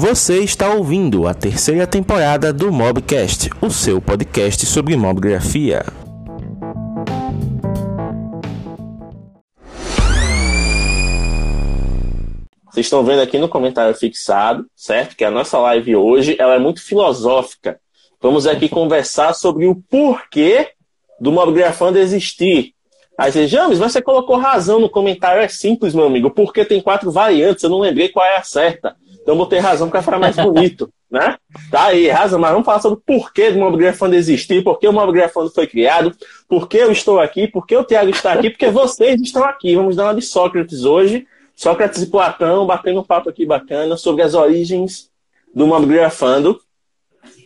Você está ouvindo a terceira temporada do Mobcast, o seu podcast sobre mobgrafia. Vocês estão vendo aqui no comentário fixado, certo? Que a nossa live hoje ela é muito filosófica. Vamos aqui conversar sobre o porquê do Mobgrafando existir. Aí você, James, mas você colocou razão no comentário. É simples, meu amigo. Porque tem quatro variantes, eu não lembrei qual é a certa. Então eu botei razão para ficar mais bonito, né? Tá aí, razão. Mas vamos falar sobre o porquê do Mobgrafando existir, por que o Mobgrafando foi criado, por que eu estou aqui, por que o Thiago está aqui, porque vocês estão aqui. Vamos dar uma de Sócrates hoje. Sócrates e Platão batendo um papo aqui bacana sobre as origens do Mobgrafando.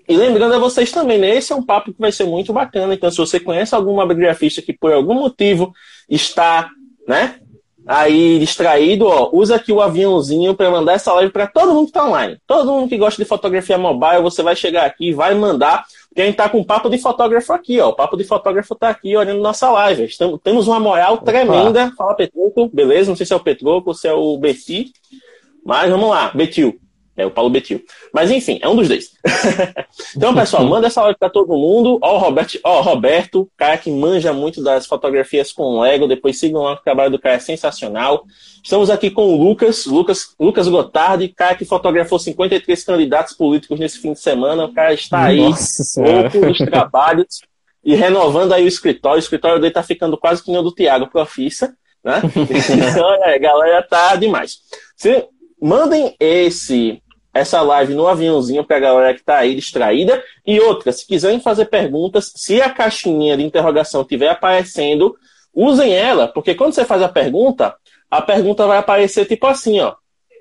E lembrando a vocês também, né? Esse é um papo que vai ser muito bacana. Então, se você conhece algum mobigrafista que por algum motivo está, né? Aí distraído, ó, usa aqui o aviãozinho para mandar essa live para todo mundo que está online. Todo mundo que gosta de fotografia mobile, você vai chegar aqui e vai mandar. Porque a gente tá com um papo de fotógrafo aqui, ó. O papo de fotógrafo tá aqui olhando nossa live. Estamos, temos uma moral Opa. tremenda. Fala, Petroco, beleza? Não sei se é o Petroco ou se é o Beti. Mas vamos lá, Betil. É o Paulo Betil. Mas enfim, é um dos dois. então, pessoal, manda essa live para todo mundo. Ó, o Roberto, ó, Roberto, cara que manja muito das fotografias com Lego. Depois sigam lá, o trabalho do cara é sensacional. Estamos aqui com o Lucas, Lucas, Lucas Gotardi, cara que fotografou 53 candidatos políticos nesse fim de semana. O cara está aí, louco dos trabalhos e renovando aí o escritório. O escritório dele tá ficando quase que nem o do Tiago Profissa, né? então, é, a galera tá demais. Se, mandem esse essa live no aviãozinho para a galera que está aí distraída. E outra, se quiserem fazer perguntas, se a caixinha de interrogação estiver aparecendo, usem ela, porque quando você faz a pergunta, a pergunta vai aparecer tipo assim, ó.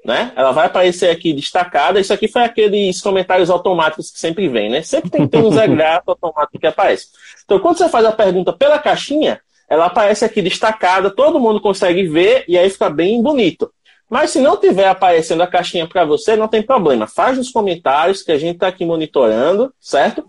Né? Ela vai aparecer aqui destacada. Isso aqui foi aqueles comentários automáticos que sempre vem, né? Sempre tem que ter um Zé Grato automático que aparece. Então, quando você faz a pergunta pela caixinha, ela aparece aqui destacada, todo mundo consegue ver e aí fica bem bonito. Mas se não tiver aparecendo a caixinha para você, não tem problema. Faz nos comentários que a gente está aqui monitorando, certo?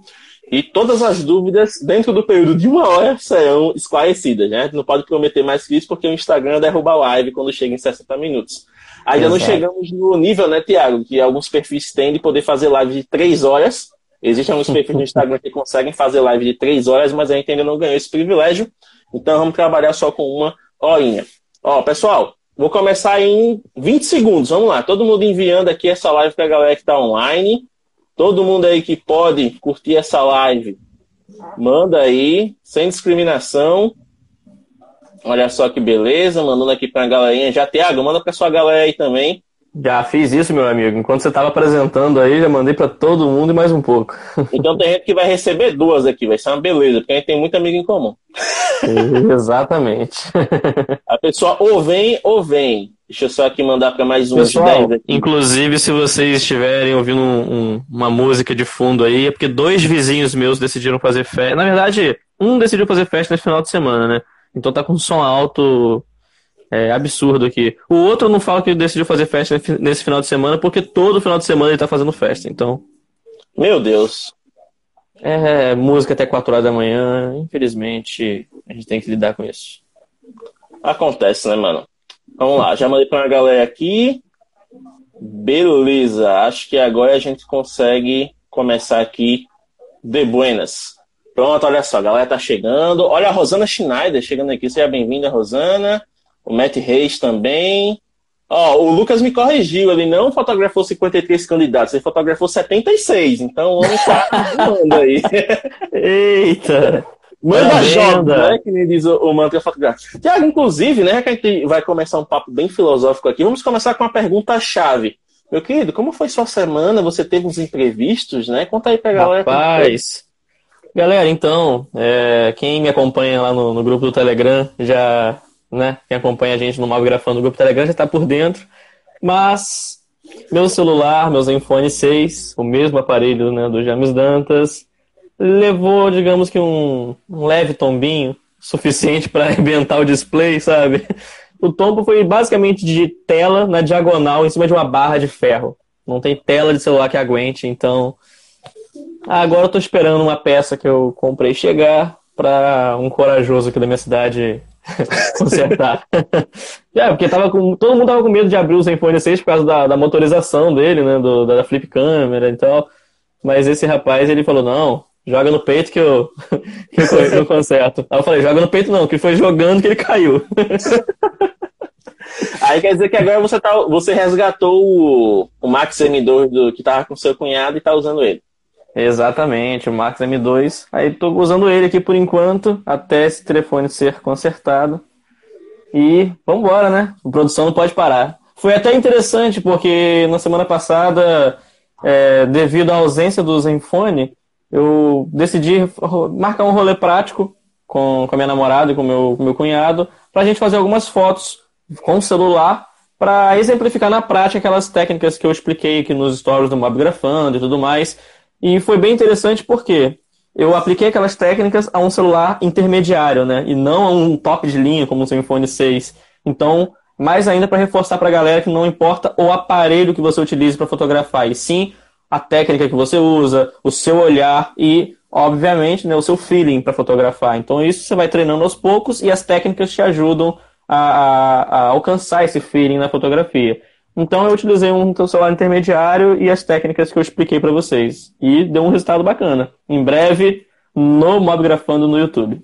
E todas as dúvidas, dentro do período de uma hora, serão esclarecidas, né? Não pode prometer mais que isso, porque o Instagram derruba a live quando chega em 60 minutos. Ainda Exato. não chegamos no nível, né, Tiago, que alguns perfis têm de poder fazer live de 3 horas. Existem alguns perfis no Instagram que conseguem fazer live de 3 horas, mas a gente ainda não ganhou esse privilégio. Então vamos trabalhar só com uma horinha. Ó, pessoal, Vou começar em 20 segundos. Vamos lá. Todo mundo enviando aqui essa live para a galera que está online. Todo mundo aí que pode curtir essa live, manda aí, sem discriminação. Olha só que beleza, mandando aqui para a galerinha. Já, Tiago, manda para sua galera aí também. Já fiz isso, meu amigo. Enquanto você estava apresentando aí, já mandei para todo mundo e mais um pouco. Então tem gente que vai receber duas aqui, vai ser uma beleza, porque a gente tem muito amigo em comum. Exatamente. Pessoa ou vem ou vem. Deixa eu só aqui mandar para mais um Pessoal, Inclusive, se vocês estiverem ouvindo um, um, uma música de fundo aí, é porque dois vizinhos meus decidiram fazer festa. Na verdade, um decidiu fazer festa nesse final de semana, né? Então tá com som alto é, absurdo aqui. O outro não fala que decidiu fazer festa nesse final de semana, porque todo final de semana ele tá fazendo festa, então. Meu Deus. É, música até 4 horas da manhã, infelizmente, a gente tem que lidar com isso. Acontece, né, mano? Vamos lá, já mandei pra uma galera aqui. Beleza, acho que agora a gente consegue começar aqui de buenas. Pronto, olha só, a galera tá chegando. Olha a Rosana Schneider chegando aqui. Seja bem-vinda, Rosana. O Matt Reis também. Ó, o Lucas me corrigiu, ele não fotografou 53 candidatos, ele fotografou 76. Então o homem tá aí. Eita! Manda tá joga, né? Que nem diz o, o mantra fotográfico. Tiago, inclusive, né? Que a gente vai começar um papo bem filosófico aqui. Vamos começar com uma pergunta-chave. Meu querido, como foi sua semana? Você teve uns imprevistos, né? Conta aí pra galera. Rapaz, galera, então, é, quem me acompanha lá no, no grupo do Telegram já né? Quem acompanha a gente no Malgrafando no grupo Telegram já está por dentro. Mas meu celular, meu Zenfone 6, o mesmo aparelho né, do James Dantas, levou, digamos que um, um leve tombinho, suficiente para arrebentar o display, sabe? O tombo foi basicamente de tela na diagonal em cima de uma barra de ferro. Não tem tela de celular que aguente, então. Agora eu tô esperando uma peça que eu comprei chegar para um corajoso aqui da minha cidade consertar. é, porque tava com, todo mundo tava com medo de abrir o Zenfone 6 por causa da, da motorização dele, né? Do, da flip câmera e tal. Mas esse rapaz, ele falou, não, joga no peito que eu, que eu, conserto. Aí eu falei, joga no peito não, que foi jogando que ele caiu. Aí quer dizer que agora você, tá, você resgatou o, o Max M2 do, que tava com seu cunhado e tá usando ele. Exatamente, o Max M2. Aí tô usando ele aqui por enquanto, até esse telefone ser consertado. E vamos embora, né? A produção não pode parar. Foi até interessante, porque na semana passada, é, devido à ausência do Zenfone, eu decidi marcar um rolê prático com, com a minha namorada e com meu, o meu cunhado, para a gente fazer algumas fotos com o celular, para exemplificar na prática aquelas técnicas que eu expliquei aqui nos stories do Mob e tudo mais. E foi bem interessante porque eu apliquei aquelas técnicas a um celular intermediário, né? E não a um top de linha como o iPhone 6. Então, mais ainda para reforçar para a galera que não importa o aparelho que você utilize para fotografar, e sim a técnica que você usa, o seu olhar e, obviamente, né, o seu feeling para fotografar. Então, isso você vai treinando aos poucos e as técnicas te ajudam a, a, a alcançar esse feeling na fotografia. Então eu utilizei um celular intermediário e as técnicas que eu expliquei para vocês. E deu um resultado bacana. Em breve, no Mobgrafando no YouTube.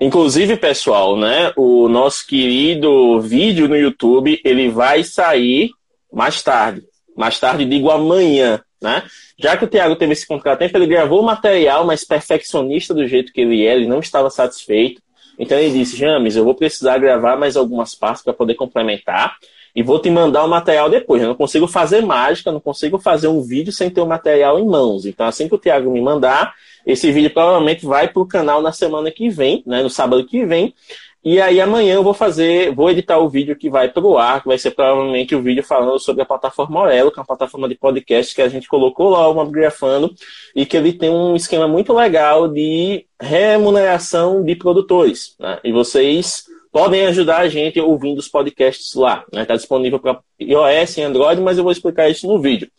Inclusive, pessoal, né, o nosso querido vídeo no YouTube, ele vai sair mais tarde. Mais tarde, digo amanhã, né? Já que o Thiago teve esse contratempo, ele gravou o material, mas perfeccionista do jeito que ele é, ele não estava satisfeito. Então ele disse, James, eu vou precisar gravar mais algumas partes para poder complementar e vou te mandar o material depois. Eu não consigo fazer mágica, não consigo fazer um vídeo sem ter o material em mãos. Então, assim que o Thiago me mandar, esse vídeo provavelmente vai para o canal na semana que vem, né, no sábado que vem. E aí amanhã eu vou fazer, vou editar o vídeo que vai para o ar, que vai ser provavelmente o vídeo falando sobre a plataforma Orelo, que é uma plataforma de podcast que a gente colocou lá o Mobgrafando e que ele tem um esquema muito legal de remuneração de produtores. Né? E vocês podem ajudar a gente ouvindo os podcasts lá. Está né? Tá disponível para iOS e Android, mas eu vou explicar isso no vídeo.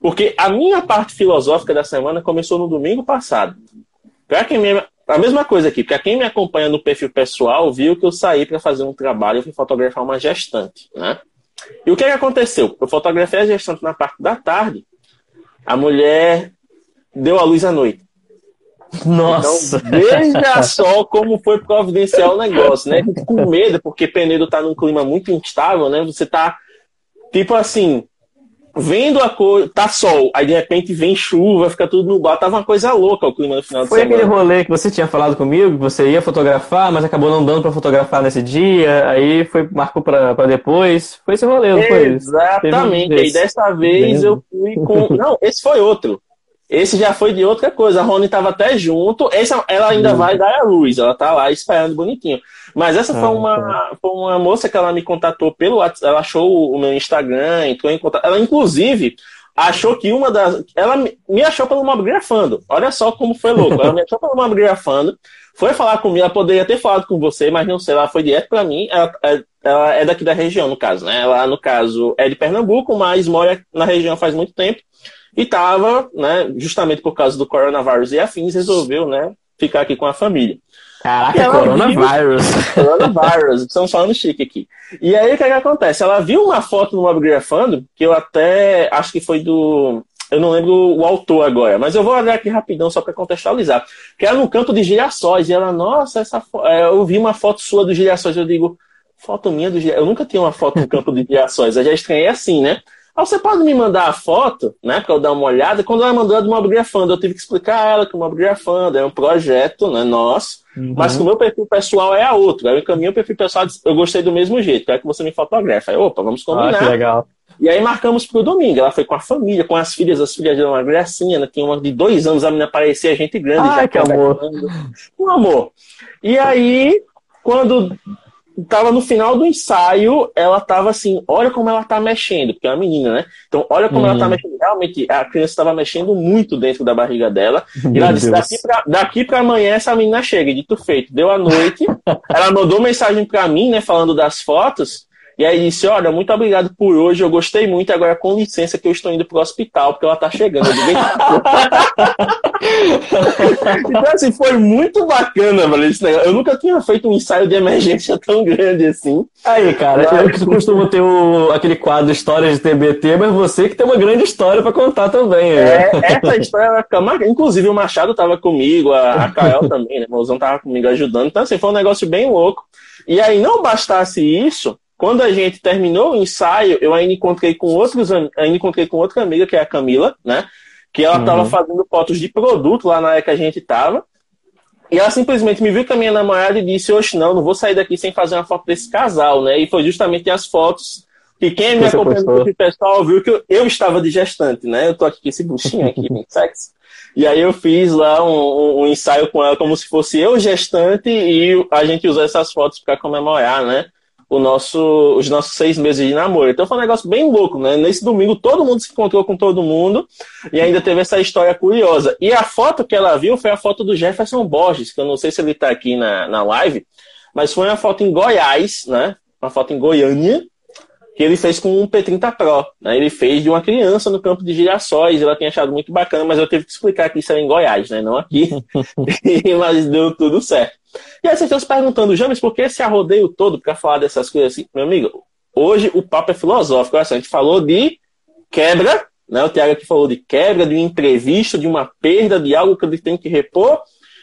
Porque a minha parte filosófica da semana começou no domingo passado. Para quem me... A mesma coisa aqui, para quem me acompanha no perfil pessoal, viu que eu saí para fazer um trabalho, eu fui fotografar uma gestante, né? E o que, é que aconteceu? Eu fotografei a gestante na parte da tarde, a mulher deu a luz à noite. Nossa! Então, veja só como foi providencial o negócio, né? Com medo, porque Penedo tá num clima muito instável, né? Você tá, tipo assim, vendo a cor, tá sol, aí de repente vem chuva, fica tudo nublado, tava uma coisa louca o clima no final foi aquele rolê que você tinha falado comigo, que você ia fotografar, mas acabou não dando para fotografar nesse dia, aí foi marcou para depois. Foi esse rolê, não foi? Exatamente. E dessa vez eu fui com, não, esse foi outro. Esse já foi de outra coisa. A Rony estava até junto. Essa, ela ainda hum. vai dar a luz. Ela tá lá esperando bonitinho. Mas essa ah, foi, uma, tá. foi uma moça que ela me contatou pelo WhatsApp. Ela achou o meu Instagram, entrou em contato. Ela, inclusive, achou que uma das. Ela me achou pelo Mobgrafando. Olha só como foi louco. Ela me achou pelo Mobgrafando. Foi falar comigo. Ela poderia ter falado com você, mas não sei. Ela foi direto para mim. Ela, é, ela é daqui da região, no caso, né? Ela, no caso, é de Pernambuco, mas mora na região faz muito tempo. E estava, né, justamente por causa do coronavírus e afins, resolveu, né, ficar aqui com a família. Caraca, coronavírus. Viu... Coronavírus, estamos falando chique aqui. E aí o que, é que acontece? Ela viu uma foto no Mobgrafando, que eu até acho que foi do. Eu não lembro o autor agora, mas eu vou olhar aqui rapidão só para contextualizar. Que era no campo de girassóis. E ela, nossa, essa fo... É, eu vi uma foto sua dos girassóis. Eu digo, foto minha do girassóis. Eu nunca tinha uma foto no campo de girassóis. Eu já estranhei assim, né? Aí você pode me mandar a foto, né, para eu dar uma olhada. Quando ela mandou a do Mobgrafando, eu tive que explicar a ela que o Mobgrafando é um projeto, né, nosso, uhum. mas que o meu perfil pessoal é a outro. Aí eu encaminhei o perfil pessoal, eu gostei do mesmo jeito, quero que você me fotografe. Aí, opa, vamos combinar. Ah, que legal. E aí marcamos pro domingo. Ela foi com a família, com as filhas, as filhas dela uma gracinha, né? Tinha uma de dois anos, a menina parecia gente grande. Ai, já que amor. Um amor. E aí, quando tava no final do ensaio, ela tava assim, olha como ela tá mexendo, porque é uma menina, né? Então, olha como ela tá uhum. mexendo. Realmente, a criança estava mexendo muito dentro da barriga dela. e ela disse, daqui pra, daqui pra amanhã essa menina chega. E dito feito, deu a noite. ela mandou mensagem pra mim, né, falando das fotos. E aí disse: Olha, muito obrigado por hoje, eu gostei muito, agora com licença que eu estou indo pro hospital, porque ela tá chegando. Então, assim, foi muito bacana, velho. Eu nunca tinha feito um ensaio de emergência tão grande assim. Aí, cara, mas... eu que costumo ter o, aquele quadro Histórias de TBT, mas você que tem uma grande história para contar também. Né? É, essa história vai ficar marcada. Inclusive, o Machado tava comigo, a, a Kael também, né? O mozão tava comigo ajudando. Então, assim, foi um negócio bem louco. E aí, não bastasse isso, quando a gente terminou o ensaio, eu ainda encontrei com outros, ainda encontrei com outra amiga, que é a Camila, né? Que ela estava uhum. fazendo fotos de produto lá na área que a gente estava. E ela simplesmente me viu com a minha namorada e disse: Oxe, não, não vou sair daqui sem fazer uma foto desse casal, né? E foi justamente as fotos que quem me acompanhou no pessoal viu que eu, eu, estava de gestante, né? Eu tô aqui com esse buchinho aqui, bem sexy. E aí eu fiz lá um, um, um, ensaio com ela como se fosse eu gestante e a gente usou essas fotos para comemorar, né? Nosso, os nossos seis meses de namoro. Então foi um negócio bem louco, né? Nesse domingo todo mundo se encontrou com todo mundo e ainda teve essa história curiosa. E a foto que ela viu foi a foto do Jefferson Borges, que eu não sei se ele está aqui na, na live, mas foi uma foto em Goiás, né? Uma foto em Goiânia, que ele fez com um P30 Pro. Né? Ele fez de uma criança no campo de girassóis, ela tinha achado muito bacana, mas eu tive que explicar que isso era em Goiás, né? Não aqui. mas deu tudo certo. E aí vocês estão se perguntando, James, por que esse arrodeio todo para falar dessas coisas assim? Meu amigo, hoje o papo é filosófico. Olha só, a gente falou de quebra, né? O Tiago aqui falou de quebra, de um imprevisto, de uma perda, de algo que ele tem que repor.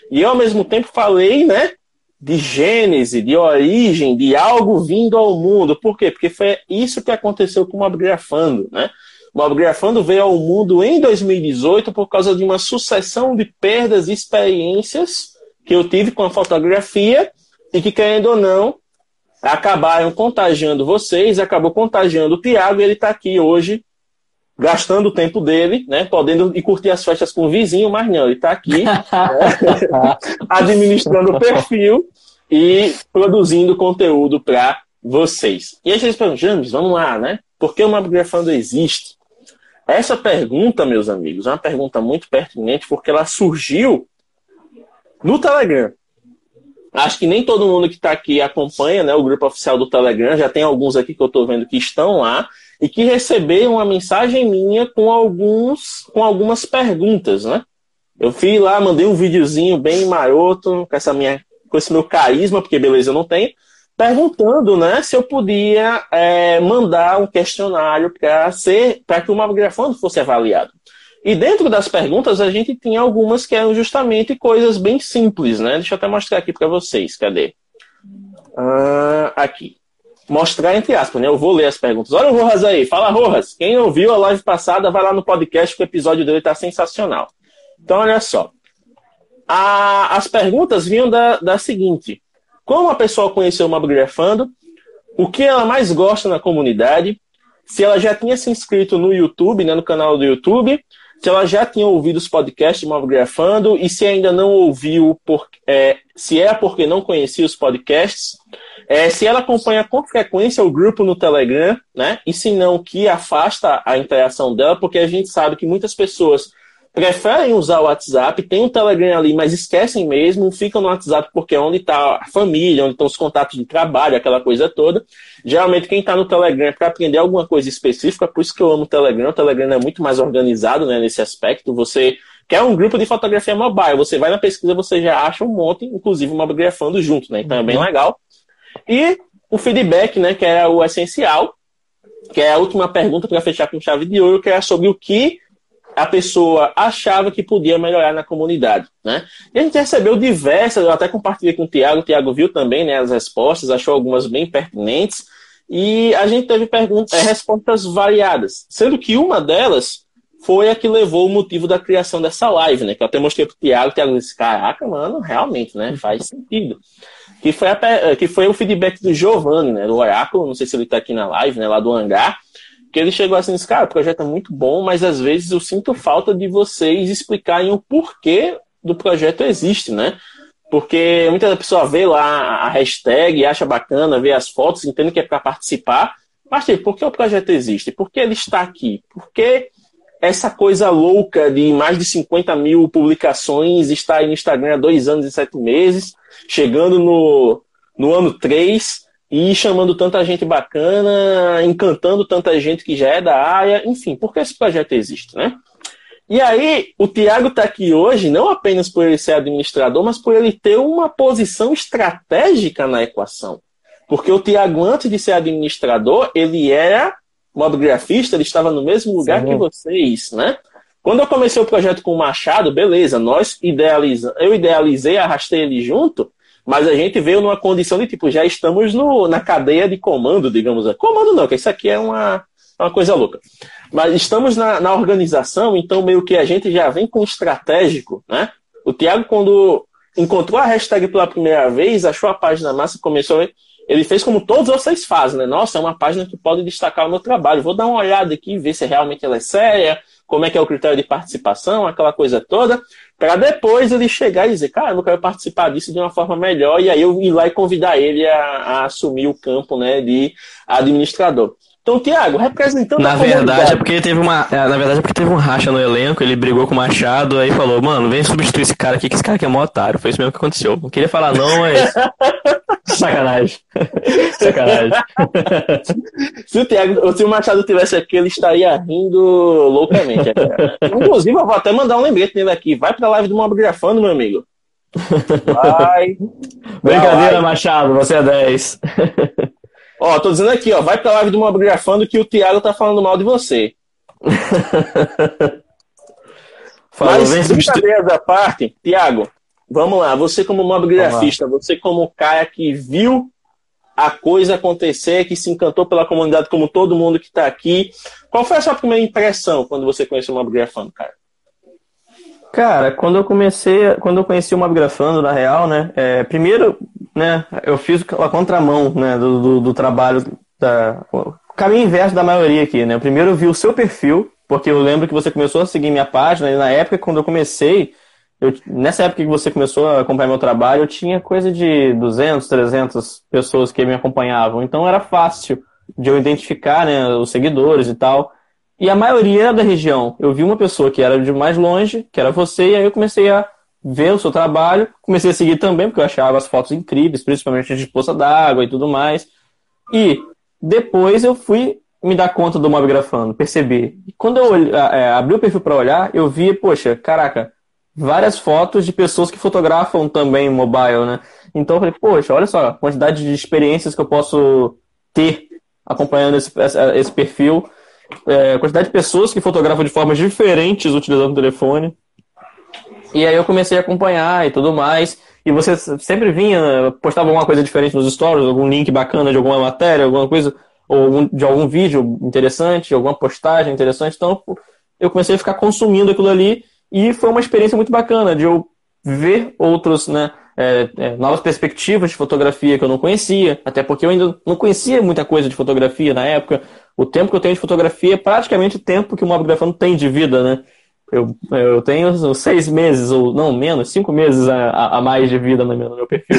E eu, ao mesmo tempo, falei, né? De gênese, de origem, de algo vindo ao mundo. Por quê? Porque foi isso que aconteceu com o Mobgrafando, né? O Mobgrafando veio ao mundo em 2018 por causa de uma sucessão de perdas e experiências que eu tive com a fotografia e que, querendo ou não, acabaram contagiando vocês, acabou contagiando o Tiago e ele está aqui hoje gastando o tempo dele, né, podendo ir curtir as festas com o vizinho, mas não, ele está aqui né, administrando o perfil e produzindo conteúdo para vocês. E aí vocês perguntam, James, vamos lá, né? Por que o Mapgrafando existe? Essa pergunta, meus amigos, é uma pergunta muito pertinente porque ela surgiu no Telegram. Acho que nem todo mundo que está aqui acompanha né, o grupo oficial do Telegram. Já tem alguns aqui que eu estou vendo que estão lá e que receberam uma mensagem minha com alguns com algumas perguntas, né? Eu fui lá, mandei um videozinho bem maroto, com essa minha com esse meu carisma, porque beleza eu não tenho, perguntando, né, se eu podia é, mandar um questionário para ser para que o Mavgrafando fosse avaliado. E dentro das perguntas, a gente tinha algumas que eram justamente coisas bem simples, né? Deixa eu até mostrar aqui para vocês. Cadê? Ah, aqui. Mostrar entre aspas, né? Eu vou ler as perguntas. Olha o Rojas aí. Fala, Rojas. Quem não viu a live passada, vai lá no podcast, que o episódio dele está sensacional. Então, olha só. A, as perguntas vinham da, da seguinte. Como a pessoa conheceu o Mobgrafando? O que ela mais gosta na comunidade? Se ela já tinha se inscrito no YouTube, né, no canal do YouTube, se ela já tinha ouvido os podcasts de Mobgrafando e se ainda não ouviu, por, é, se é porque não conhecia os podcasts, é, se ela acompanha com frequência o grupo no Telegram, né? E se não, que afasta a interação dela, porque a gente sabe que muitas pessoas preferem usar o WhatsApp, tem um Telegram ali, mas esquecem mesmo, ficam no WhatsApp porque é onde está a família, onde estão os contatos de trabalho, aquela coisa toda. Geralmente quem está no Telegram é para aprender alguma coisa específica, por isso que eu amo o Telegram. O Telegram é muito mais organizado né, nesse aspecto. Você quer um grupo de fotografia mobile, você vai na pesquisa, você já acha um monte, inclusive mobgrafando junto, né? Então é bem uhum. legal. E o feedback, né, que é o essencial, que é a última pergunta para fechar com chave de ouro, que é sobre o que a pessoa achava que podia melhorar na comunidade. Né? E a gente recebeu diversas, eu até compartilhei com o Tiago, o Tiago viu também né, as respostas, achou algumas bem pertinentes, e a gente teve perguntas, é, respostas variadas, sendo que uma delas foi a que levou o motivo da criação dessa live, né? Que eu até mostrei pro Tiago, o Tiago disse, caraca, mano, realmente, né? Faz sentido. Que foi, a, que foi o feedback do Giovanni, né? Do Oráculo, não sei se ele está aqui na live, né? Lá do hangar que ele chegou assim, disse, cara, o projeto é muito bom, mas às vezes eu sinto falta de vocês explicarem o porquê do projeto existe, né? Porque muita pessoa vê lá a hashtag, acha bacana, vê as fotos, entende que é para participar, mas tipo, por que o projeto existe? Por que ele está aqui? Por que essa coisa louca de mais de 50 mil publicações está aí no Instagram há dois anos e sete meses, chegando no, no ano 3, e chamando tanta gente bacana, encantando tanta gente que já é da área, enfim, porque esse projeto existe, né? E aí, o Tiago está aqui hoje não apenas por ele ser administrador, mas por ele ter uma posição estratégica na equação. Porque o Tiago, antes de ser administrador, ele era mobigrafista, ele estava no mesmo lugar Sim. que vocês, né? Quando eu comecei o projeto com o Machado, beleza, nós idealizamos, eu idealizei, arrastei ele junto, mas a gente veio numa condição de tipo, já estamos no, na cadeia de comando, digamos. Comando não, que isso aqui é uma, uma coisa louca. Mas estamos na, na organização, então meio que a gente já vem com estratégico, né? O Thiago, quando encontrou a hashtag pela primeira vez, achou a página massa, começou. Ele fez como todos vocês fazem, né? Nossa, é uma página que pode destacar o meu trabalho. Vou dar uma olhada aqui, ver se realmente ela é séria, como é que é o critério de participação, aquela coisa toda, para depois ele chegar e dizer, cara, eu quero participar disso de uma forma melhor, e aí eu ir lá e convidar ele a, a assumir o campo né, de administrador. Então, Tiago, representando na verdade é porque teve uma é, Na verdade é porque teve um racha no elenco, ele brigou com o Machado, aí falou, mano, vem substituir esse cara aqui, que esse cara aqui é mó otário. Foi isso mesmo que aconteceu. Não queria falar não, mas. Sacanagem. Sacanagem. se o Thiago, se o Machado tivesse aqui, ele estaria rindo loucamente. Inclusive, eu vou até mandar um lembrete nele aqui. Vai pra live do Mobgrafando, meu amigo. Vai. Brincadeira, vai. Machado, você é 10. Ó, tô dizendo aqui, ó, vai pra live do Mobgrafando que o Thiago tá falando mal de você. Falou, Mas, brincadeiras à parte, Thiago, vamos lá. Você como mobgrafista, você como cara que viu a coisa acontecer, que se encantou pela comunidade como todo mundo que está aqui. Qual foi a sua primeira impressão quando você conheceu o Mobgrafando, cara? Cara, quando eu comecei, quando eu conheci o Mobgrafando, na real, né, é, primeiro, né, eu fiz a contramão, né, do, do, do trabalho, da, o caminho inverso da maioria aqui, né, primeiro eu vi o seu perfil, porque eu lembro que você começou a seguir minha página, e na época, quando eu comecei, eu, nessa época que você começou a acompanhar meu trabalho, eu tinha coisa de 200, 300 pessoas que me acompanhavam, então era fácil de eu identificar, né, os seguidores e tal, e a maioria era da região. Eu vi uma pessoa que era de mais longe, que era você, e aí eu comecei a ver o seu trabalho, comecei a seguir também, porque eu achava as fotos incríveis, principalmente de poça d'água e tudo mais. E depois eu fui me dar conta do Mobgrafando, percebi. E quando eu é, abri o perfil para olhar, eu vi, poxa, caraca, várias fotos de pessoas que fotografam também mobile, né? Então eu falei, poxa, olha só a quantidade de experiências que eu posso ter acompanhando esse, esse perfil é, quantidade de pessoas que fotografam de formas diferentes utilizando o telefone. E aí eu comecei a acompanhar e tudo mais. E você sempre vinha, postava alguma coisa diferente nos stories, algum link bacana de alguma matéria, alguma coisa, ou de algum vídeo interessante, alguma postagem interessante. Então eu comecei a ficar consumindo aquilo ali e foi uma experiência muito bacana de eu ver outros, né, é, é, novas perspectivas de fotografia que eu não conhecia, até porque eu ainda não conhecia muita coisa de fotografia na época. O tempo que eu tenho de fotografia é praticamente o tempo que o mobgrafando tem de vida, né? Eu, eu tenho seis meses, ou não, menos, cinco meses a, a mais de vida no meu, no meu perfil.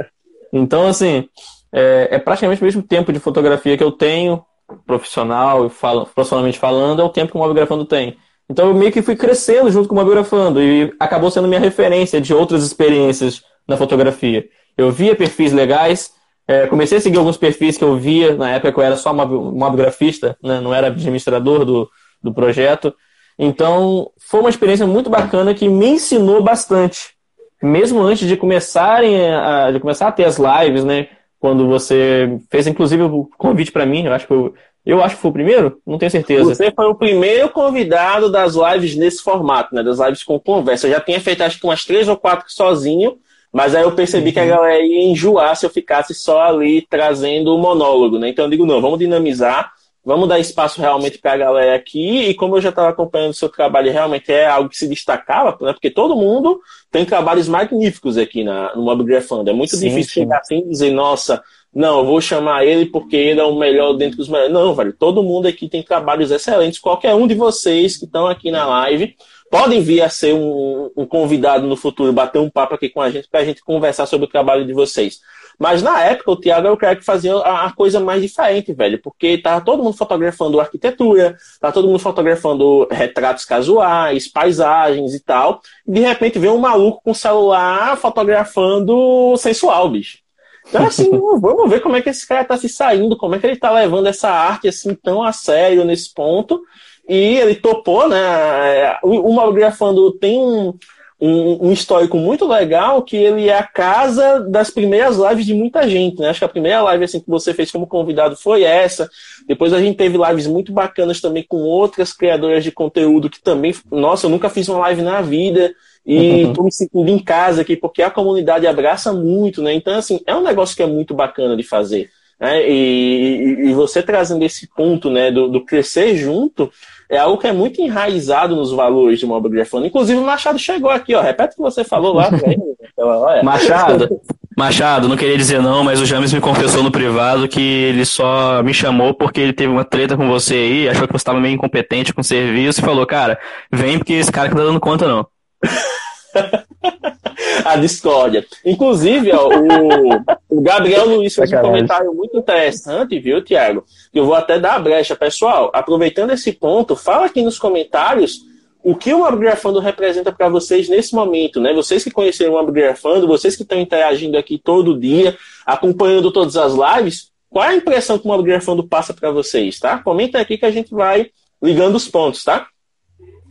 então, assim, é, é, praticamente o mesmo tempo de fotografia que eu tenho, profissional falo, profissionalmente falando, é o tempo que o mobgrafando tem. Então eu meio que fui crescendo junto com o mobgrafando e acabou sendo minha referência de outras experiências na fotografia. Eu via perfis legais, é, comecei a seguir alguns perfis que eu via, na época eu era só mobigrafista, né, não era administrador do, do projeto. Então, foi uma experiência muito bacana que me ensinou bastante. Mesmo antes de começarem a, de começar a ter as lives, né? Quando você fez, inclusive, o convite para mim, eu acho que eu, eu acho que foi o primeiro, não tenho certeza. Você foi o primeiro convidado das lives nesse formato, né? Das lives com conversa. Eu já tinha feito acho que umas três ou quatro sozinho, mas aí eu percebi uhum. que a uhum. galera ia enjoar se eu ficasse só ali trazendo o monólogo, né? Então eu digo, não, vamos dinamizar, vamos dar espaço realmente para a galera aqui. E como eu já estava acompanhando o seu trabalho, realmente é algo que se destacava, né? Porque todo mundo tem trabalhos magníficos aqui na, no Mobgrafando. É muito sim, difícil sim. chegar assim e dizer, nossa, não, eu vou chamar ele porque ele é o melhor dentro dos melhores. Não, velho, todo mundo aqui tem trabalhos excelentes. Qualquer um de vocês que estão aqui na live podem vir a ser um, um, convidado no futuro, bater um papo aqui com a gente, para a gente conversar sobre o trabalho de vocês. Mas na época, o Thiago era o cara que fazia a, a, coisa mais diferente, velho, porque tava todo mundo fotografando arquitetura, tava todo mundo fotografando retratos casuais, paisagens e tal, e de repente vem um maluco com celular fotografando sensual, bicho. Então, assim, vamos ver como é que esse cara tá se saindo, como é que ele tá levando essa arte assim tão a sério nesse ponto. E ele topou, né? O, o Malgrafando tem um, um, um, histórico muito legal que ele é a casa das primeiras lives de muita gente, né? Acho que a primeira live assim, que você fez como convidado foi essa. Depois a gente teve lives muito bacanas também com outras criadoras de conteúdo que também. Nossa, eu nunca fiz uma live na vida e uhum. tô me sentindo em casa aqui porque a comunidade abraça muito, né? Então, assim, é um negócio que é muito bacana de fazer. Né? E, e, você trazendo esse ponto né, do, do crescer junto, é algo que é muito enraizado nos valores de uma grafando. Inclusive, o Machado chegou aqui, ó. Repete o que você falou lá. Machado, Machado, não queria dizer não, mas o James me confessou no privado que ele só me chamou porque ele teve uma treta com você aí, achou que você estava meio incompetente com o serviço e falou, cara, vem porque esse cara que tá dando conta não. a discórdia. Inclusive, ó, o, o, Gabriel Luiz fez um comentário muito interessante, viu, Tiago? Eu vou até dar a brecha. Pessoal, aproveitando esse ponto, fala aqui nos comentários o que o Upgrafando representa para vocês nesse momento, né? Vocês que conheceram o Upgrafando, vocês que estão interagindo aqui todo dia, acompanhando todas as lives, qual é a impressão que o Upgrafando passa para vocês, tá? Comenta aqui que a gente vai ligando os pontos, tá?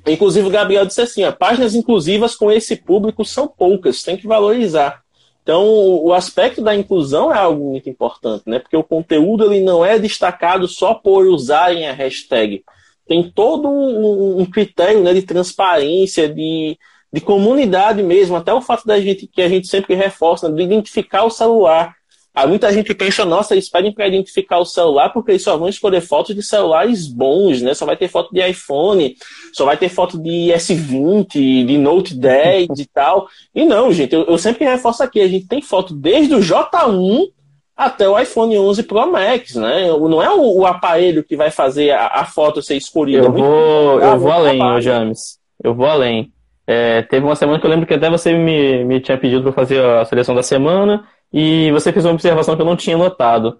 Inclusive, o Gabriel disse assim: ó, páginas inclusivas com esse público são poucas, tem que valorizar. Então, o aspecto da inclusão é algo muito importante, né? Porque o conteúdo ele não é destacado só por usarem a hashtag. Tem todo um, um critério né, de transparência, de, de comunidade mesmo, até o fato da gente que a gente sempre reforça, né, de identificar o celular. Há muita gente que pensa, nossa, eles pedem para identificar o celular porque eles só vão escolher fotos de celulares bons, né? Só vai ter foto de iPhone, só vai ter foto de S20, de Note 10 e tal. E não, gente, eu, eu sempre reforço aqui, a gente tem foto desde o J1 até o iPhone 11 Pro Max, né? Não é o, o aparelho que vai fazer a, a foto ser escolhida. Eu vou, eu vou além, ô James. Eu vou além. É, teve uma semana que eu lembro que até você me, me tinha pedido para fazer a seleção da semana. E você fez uma observação que eu não tinha notado.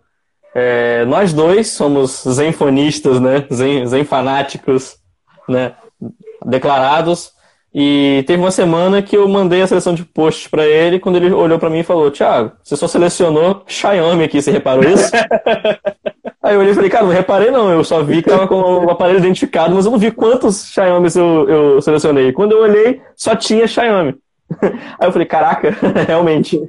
É, nós dois somos zenfonistas, né? Zen, zen fanáticos, né? Declarados. E teve uma semana que eu mandei a seleção de posts para ele, quando ele olhou para mim e falou: Thiago, você só selecionou Xiaomi aqui, você reparou isso? Aí eu olhei e falei, cara, não reparei não, eu só vi que tava com o aparelho identificado, mas eu não vi quantos Xiaomi eu, eu selecionei. Quando eu olhei, só tinha Xiaomi. Aí eu falei, caraca, realmente.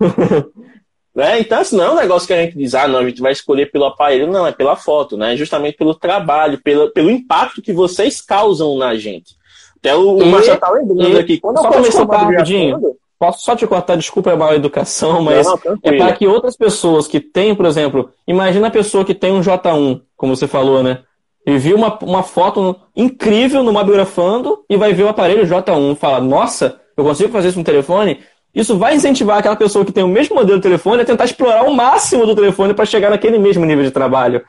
né? Então, assim, não é um negócio que a gente diz, ah, não, a gente vai escolher pelo aparelho, não, é pela foto, né? Justamente pelo trabalho, pelo, pelo impacto que vocês causam na gente. Até o, o Marcelo tá lembrando aqui, quando eu comecei rapidinho, Posso só te cortar, desculpa a mal educação, mas não, não, é para que outras pessoas que têm, por exemplo, imagina a pessoa que tem um J1, como você falou, né? E viu uma, uma foto incrível no Mabiografando e vai ver o aparelho J1 e fala, nossa, eu consigo fazer isso no telefone? Isso vai incentivar aquela pessoa que tem o mesmo modelo de telefone a tentar explorar o máximo do telefone para chegar naquele mesmo nível de trabalho.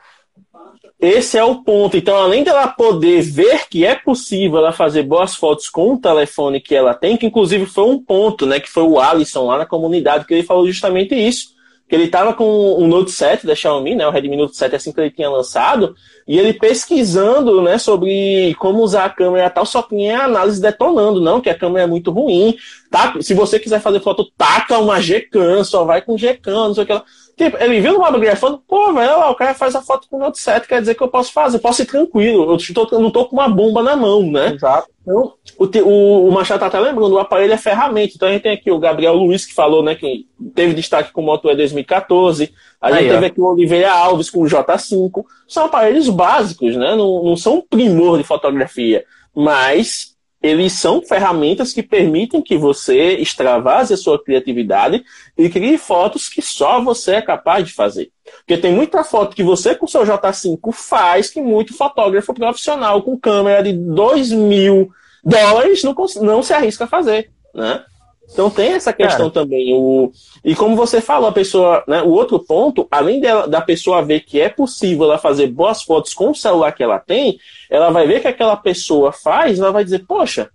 Esse é o ponto. Então, além dela poder ver que é possível ela fazer boas fotos com o telefone que ela tem, que inclusive foi um ponto, né, que foi o Alisson lá na comunidade que ele falou justamente isso que ele estava com um Note 7 da Xiaomi, né, o Redmi Note 7 assim que ele tinha lançado, e ele pesquisando, né, sobre como usar a câmera tal, só tinha análise detonando, não, que a câmera é muito ruim, tá? Se você quiser fazer foto, taca uma Gcam, só vai com Gcam, não sei o que lá. Tipo, ele viu no Mobile falando, pô, velho, o cara faz a foto com o Note 7, quer dizer que eu posso fazer, eu posso ir tranquilo, eu, eu não tô com uma bomba na mão, né? Exato. Então, o, o, o Machado tá até lembrando, o aparelho é ferramenta. Então a gente tem aqui o Gabriel Luiz, que falou, né, que teve destaque com o Moto E 2014. A gente Aí, teve ó. aqui o Oliveira Alves com o J5. São aparelhos básicos, né? Não, não são um primor de fotografia. Mas eles são ferramentas que permitem que você extravase a sua criatividade e crie fotos que só você é capaz de fazer. Porque tem muita foto que você com seu J5 faz que muito fotógrafo profissional com câmera de 2 mil dólares não, não se arrisca a fazer, né? Então tem essa questão Cara. também. O, e como você falou, a pessoa, né, o outro ponto, além dela, da pessoa ver que é possível ela fazer boas fotos com o celular que ela tem, ela vai ver que aquela pessoa faz, ela vai dizer, poxa,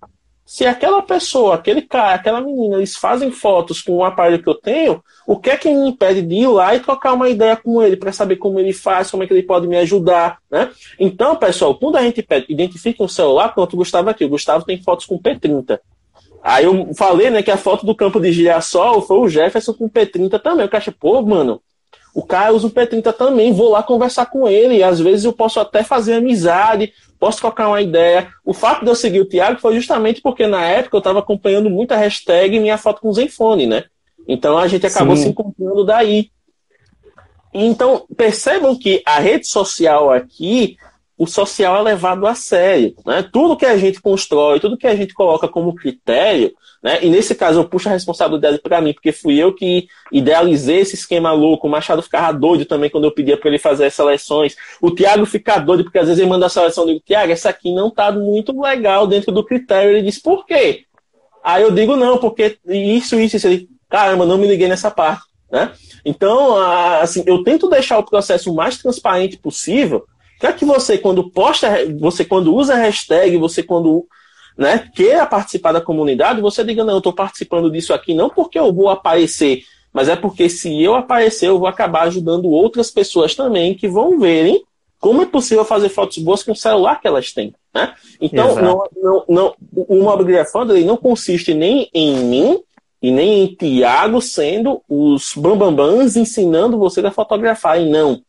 se aquela pessoa, aquele cara, aquela menina, eles fazem fotos com o aparelho que eu tenho, o que é que me impede de ir lá e trocar uma ideia com ele para saber como ele faz, como é que ele pode me ajudar, né? Então, pessoal, quando a gente pede, identifica um celular, pronto, o Gustavo aqui, o Gustavo tem fotos com P30. Aí eu falei, né, que a foto do campo de girassol foi o Jefferson com o P30 também. O cara, pô, mano, o cara usa o P30 também, vou lá conversar com ele. Às vezes eu posso até fazer amizade, posso trocar uma ideia. O fato de eu seguir o Thiago foi justamente porque na época eu estava acompanhando muita hashtag minha foto com o Zenfone, né? Então a gente acabou Sim. se encontrando daí. Então, percebam que a rede social aqui o social é levado a sério. Né? Tudo que a gente constrói, tudo que a gente coloca como critério, né? e nesse caso eu puxo a responsabilidade para mim, porque fui eu que idealizei esse esquema louco. O Machado ficava doido também quando eu pedia para ele fazer as seleções. O Thiago fica doido, porque às vezes ele manda a seleção e digo, Thiago, essa aqui não está muito legal dentro do critério. Ele diz, por quê? Aí eu digo, não, porque isso, isso, isso. Ele, caramba, não me liguei nessa parte. Né? Então, assim, eu tento deixar o processo o mais transparente possível, Quer que você, quando posta, você quando usa hashtag, você quando né, queira participar da comunidade, você diga, não, eu estou participando disso aqui não porque eu vou aparecer, mas é porque se eu aparecer, eu vou acabar ajudando outras pessoas também que vão verem como é possível fazer fotos boas com o celular que elas têm. Né? Então, não, não, não, o Mobigrafando ele não consiste nem em mim e nem em Tiago sendo os bambambãs ensinando você a fotografar. E não.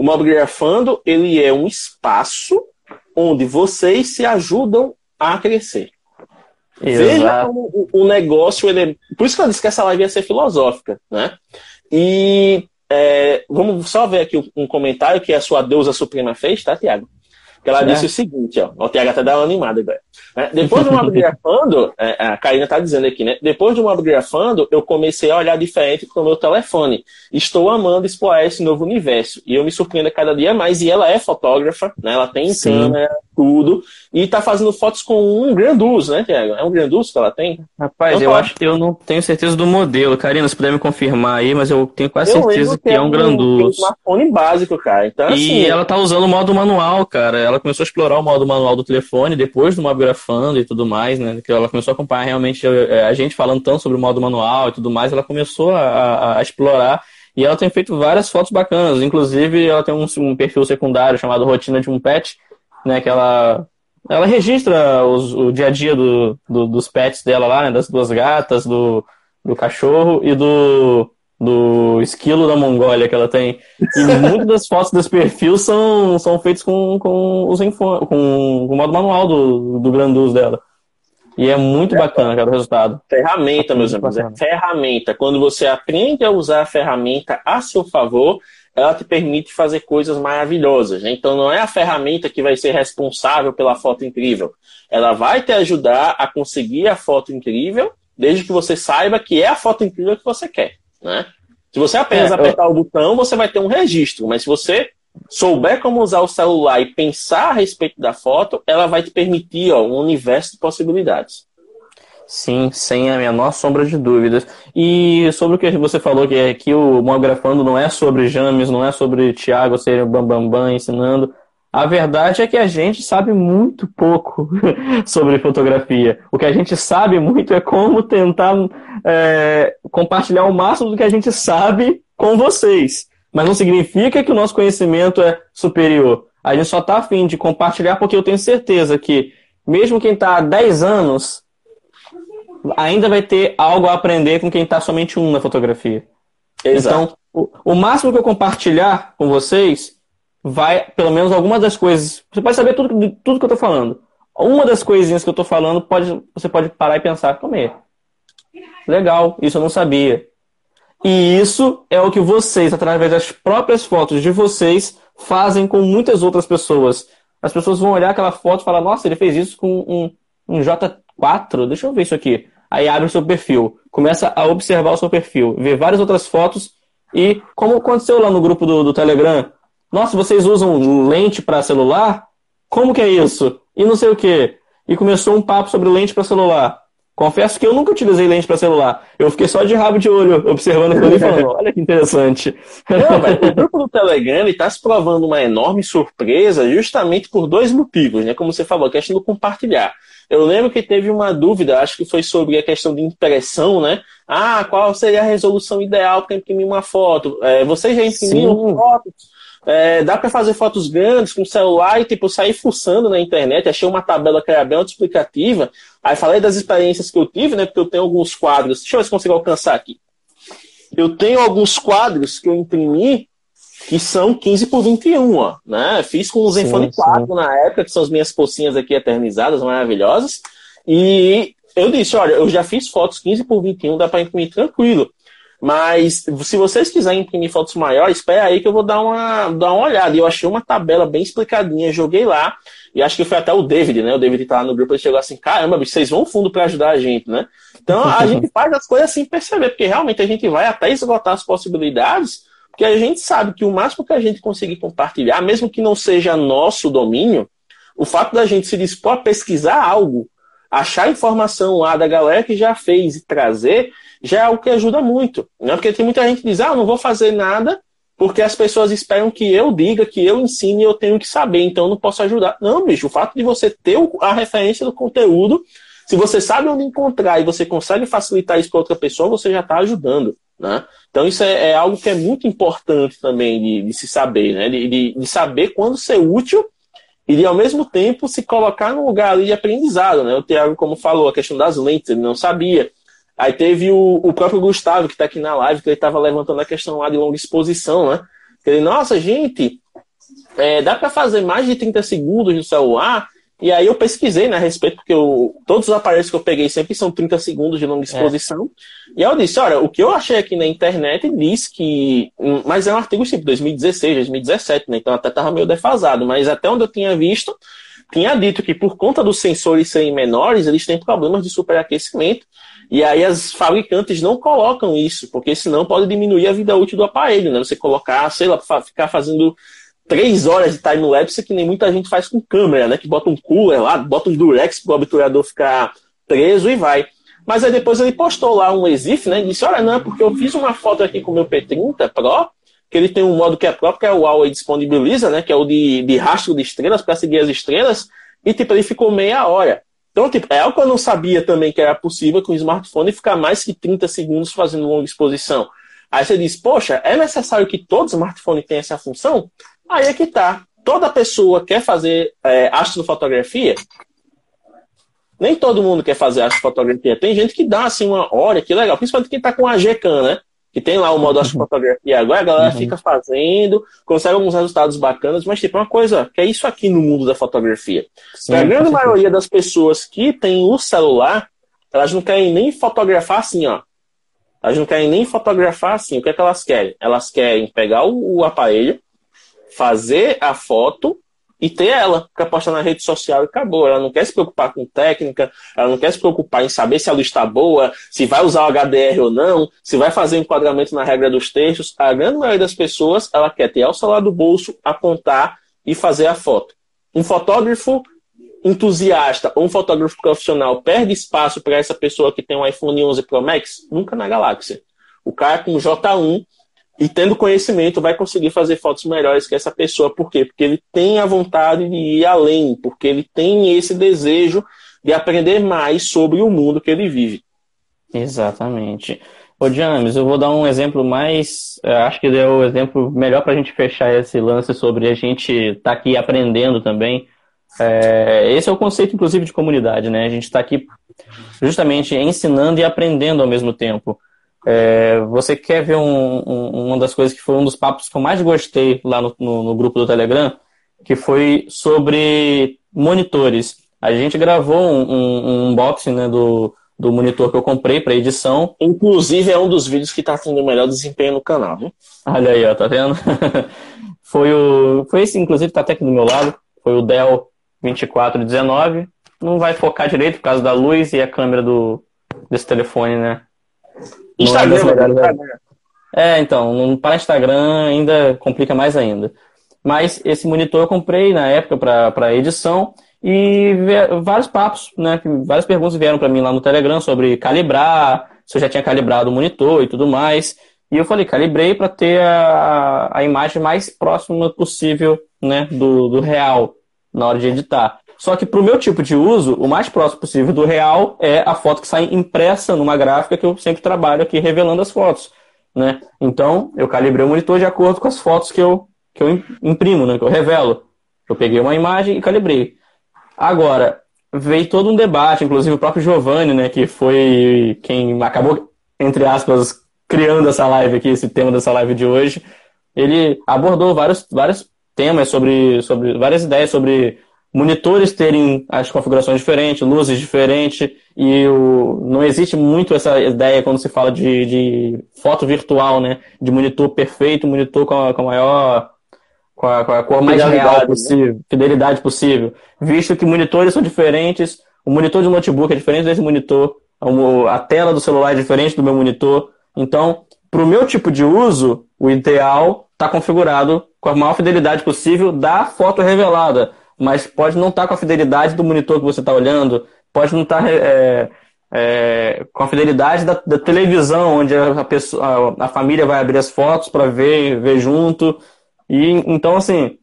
O Mobgrafando, ele é um espaço onde vocês se ajudam a crescer. Exato. Veja como o, o negócio, ele é... por isso que eu disse que essa live ia ser filosófica, né? E é, vamos só ver aqui um comentário que a sua deusa suprema fez, tá, Tiago? Que ela é. disse o seguinte, ó. O até dá uma animada agora. É, depois de um upgrafando, é, a Karina está dizendo aqui, né? Depois de um upgrafando, eu comecei a olhar diferente com o meu telefone. Estou amando explorar esse novo universo. E eu me surpreendo cada dia mais. E ela é fotógrafa, né? Ela tem Sim. câmera, tudo. E está fazendo fotos com um Granduz, né, Tiago? É um Granduz que ela tem? Rapaz, então, eu tá. acho que eu não tenho certeza do modelo. Karina, se puder me confirmar aí, mas eu tenho quase eu certeza que, que, é um, um Granduz. Um smartphone básico, cara. Então, e assim, ela tá usando o modo manual, cara. Ela começou a explorar o modo manual do telefone depois do upgrafando e tudo mais, né? Que ela começou a acompanhar realmente é, a gente falando tanto sobre o modo manual e tudo mais, ela começou a, a, a explorar e ela tem feito várias fotos bacanas. Inclusive, ela tem um, um, perfil secundário chamado Rotina de um Pet, né? Que ela, ela registra os, o dia a dia do, do, dos pets dela lá, né? Das duas gatas, do, do cachorro e do, do esquilo da Mongólia que ela tem. E muitas das fotos desse perfil são, são feitas com, com, os com, com o modo manual do, do Granduz dela. E é muito bacana, cara, o resultado. Ferramenta, meus amigos, é ferramenta. Quando você aprende a usar a ferramenta a seu favor, ela te permite fazer coisas maravilhosas. Né? Então não é a ferramenta que vai ser responsável pela foto incrível. Ela vai te ajudar a conseguir a foto incrível, desde que você saiba que é a foto incrível que você quer. Né? Se você apenas é, apertar eu... o botão, você vai ter um registro, mas se você souber como usar o celular e pensar a respeito da foto, ela vai te permitir ó, um universo de possibilidades. Sim, sem a menor sombra de dúvidas. E sobre o que você falou, que aqui o Monografando não é sobre James, não é sobre Thiago ser o Bambambam Bam Bam ensinando. A verdade é que a gente sabe muito pouco sobre fotografia. O que a gente sabe muito é como tentar é, compartilhar o máximo do que a gente sabe com vocês. Mas não significa que o nosso conhecimento é superior. A gente só está afim de compartilhar porque eu tenho certeza que, mesmo quem está há 10 anos, ainda vai ter algo a aprender com quem está somente um na fotografia. Exato. Então, o, o máximo que eu compartilhar com vocês vai, pelo menos alguma das coisas. Você pode saber tudo, tudo que eu estou falando. Uma das coisinhas que eu estou falando, pode, você pode parar e pensar, comer. Legal, isso eu não sabia. E isso é o que vocês, através das próprias fotos de vocês, fazem com muitas outras pessoas. As pessoas vão olhar aquela foto e falar, nossa, ele fez isso com um, um J4, deixa eu ver isso aqui. Aí abre o seu perfil, começa a observar o seu perfil, vê várias outras fotos e, como aconteceu lá no grupo do, do Telegram, nossa, vocês usam lente para celular? Como que é isso? E não sei o que. E começou um papo sobre lente para celular. Confesso que eu nunca utilizei lente para celular. Eu fiquei só de rabo de olho, observando aquilo e falando, olha que interessante. Não, mas o grupo do Telegram está se provando uma enorme surpresa justamente por dois motivos, né? Como você falou, a questão do compartilhar. Eu lembro que teve uma dúvida, acho que foi sobre a questão de impressão, né? Ah, qual seria a resolução ideal para imprimir uma foto? É, você já imprimiu fotos? É, dá para fazer fotos grandes com celular e tipo sair fuçando na internet. Achei uma tabela que era bem autoexplicativa. Aí falei das experiências que eu tive, né? Porque eu tenho alguns quadros. Deixa eu ver se consigo alcançar aqui. Eu tenho alguns quadros que eu imprimi que são 15 por 21, ó, né? Fiz com o Zenfone 4 na época, que são as minhas pocinhas aqui eternizadas, maravilhosas. E eu disse, olha, eu já fiz fotos 15 por 21, dá para imprimir tranquilo. Mas se vocês quiserem imprimir fotos maiores, espera aí que eu vou dar uma, dar uma olhada. E eu achei uma tabela bem explicadinha, joguei lá. E acho que foi até o David, né? O David tá lá no grupo, ele chegou assim, caramba, bicho, vocês vão fundo para ajudar a gente, né? Então a gente faz as coisas sem perceber, porque realmente a gente vai até esgotar as possibilidades, porque a gente sabe que o máximo que a gente conseguir compartilhar, mesmo que não seja nosso domínio, o fato da gente se dispor a pesquisar algo, achar informação lá da galera que já fez e trazer, já é algo que ajuda muito. Né? Porque tem muita gente que diz, ah, eu não vou fazer nada porque as pessoas esperam que eu diga, que eu ensine eu tenho que saber, então eu não posso ajudar. Não, bicho, o fato de você ter a referência do conteúdo, se você sabe onde encontrar e você consegue facilitar isso para outra pessoa, você já está ajudando. Né? Então isso é, é, algo que é muito importante também de, de se saber, né? De, de, de, saber quando ser útil e de, ao mesmo tempo, se colocar no lugar ali de aprendizado. Né? O Tiago, como falou, a questão das lentes, ele não sabia. Aí teve o, o próprio Gustavo, que está aqui na live, que ele estava levantando a questão lá de longa exposição, né? Ele, nossa, gente, é, dá para fazer mais de 30 segundos no celular? E aí eu pesquisei né, a respeito, porque eu, todos os aparelhos que eu peguei sempre são 30 segundos de longa é. exposição. É. E aí eu disse, olha, o que eu achei aqui na internet diz que. Mas é um artigo tipo 2016, 2017, né? Então até estava meio defasado. Mas até onde eu tinha visto, tinha dito que por conta dos sensores serem menores, eles têm problemas de superaquecimento. E aí as fabricantes não colocam isso, porque senão pode diminuir a vida útil do aparelho, né? Você colocar, sei lá, ficar fazendo três horas de time-lapse que nem muita gente faz com câmera, né? Que bota um cooler lá, bota um durex para o obturador ficar preso e vai. Mas aí depois ele postou lá um exif, né? E disse, olha, não, é porque eu fiz uma foto aqui com o meu P30 Pro, que ele tem um modo que é próprio, que é o Huawei disponibiliza, né? Que é o de, de rastro de estrelas, para seguir as estrelas. E, tipo, ele ficou meia hora. Então, tipo, é algo que eu não sabia também que era possível com o smartphone ficar mais que 30 segundos fazendo longa exposição. Aí você diz, poxa, é necessário que todo smartphone tenha essa função? Aí é que tá. Toda pessoa quer fazer é, astrofotografia? Nem todo mundo quer fazer astrofotografia. Tem gente que dá assim uma hora, que legal. Principalmente quem tá com a Gcam, né? Que tem lá o modo astrofotografia agora, a galera uhum. fica fazendo, consegue alguns resultados bacanas, mas tipo, é uma coisa que é isso aqui no mundo da fotografia. Sim, a grande maioria das pessoas que tem o celular, elas não querem nem fotografar assim, ó. Elas não querem nem fotografar assim. O que é que elas querem? Elas querem pegar o, o aparelho, fazer a foto e ter ela para postar na rede social e acabou. Ela não quer se preocupar com técnica, ela não quer se preocupar em saber se a luz está boa, se vai usar o HDR ou não, se vai fazer enquadramento na regra dos textos. A grande maioria das pessoas, ela quer ter o celular do bolso, apontar e fazer a foto. Um fotógrafo entusiasta ou um fotógrafo profissional perde espaço para essa pessoa que tem um iPhone 11 Pro Max? Nunca na galáxia. O cara com J1 e tendo conhecimento vai conseguir fazer fotos melhores que essa pessoa. Por quê? Porque ele tem a vontade de ir além, porque ele tem esse desejo de aprender mais sobre o mundo que ele vive. Exatamente. Ô James, eu vou dar um exemplo mais. É, acho que é o exemplo melhor para a gente fechar esse lance sobre a gente estar tá aqui aprendendo também. É, esse é o conceito, inclusive, de comunidade, né? A gente está aqui justamente ensinando e aprendendo ao mesmo tempo. É, você quer ver um, um, uma das coisas que foi um dos papos que eu mais gostei lá no, no, no, grupo do Telegram, que foi sobre monitores. A gente gravou um, um unboxing né, do, do monitor que eu comprei para edição. Inclusive é um dos vídeos que está tendo o melhor desempenho no canal. Viu? Olha aí, ó, tá vendo? foi o, foi esse, inclusive, tá até aqui do meu lado. Foi o Dell 2419. Não vai focar direito por causa da luz e a câmera do, desse telefone, né? Instagram, é, Instagram. é, então, para Instagram ainda complica mais ainda. Mas esse monitor eu comprei na época para edição e vários papos, né? Várias perguntas vieram para mim lá no Telegram sobre calibrar, se eu já tinha calibrado o monitor e tudo mais. E eu falei, calibrei para ter a, a imagem mais próxima possível né, do, do real na hora de editar. Só que para o meu tipo de uso, o mais próximo possível do real é a foto que sai impressa numa gráfica que eu sempre trabalho aqui revelando as fotos. Né? Então, eu calibrei o monitor de acordo com as fotos que eu, que eu imprimo, né? que eu revelo. Eu peguei uma imagem e calibrei. Agora, veio todo um debate, inclusive o próprio Giovanni, né, que foi quem acabou, entre aspas, criando essa live aqui, esse tema dessa live de hoje. Ele abordou vários, vários temas sobre, sobre várias ideias sobre monitores terem as configurações diferentes, luzes diferentes, e o, não existe muito essa ideia quando se fala de, de foto virtual, né? De monitor perfeito, monitor com a, com a maior com a, com a cor mais real né? possível, né? fidelidade possível. Visto que monitores são diferentes, o monitor de notebook é diferente desse monitor, a tela do celular é diferente do meu monitor. Então, para o meu tipo de uso, o ideal está configurado com a maior fidelidade possível da foto revelada, mas pode não estar tá com a fidelidade do monitor que você está olhando, pode não estar tá, é, é, com a fidelidade da, da televisão, onde a, pessoa, a, a família vai abrir as fotos para ver, ver junto. E então, assim,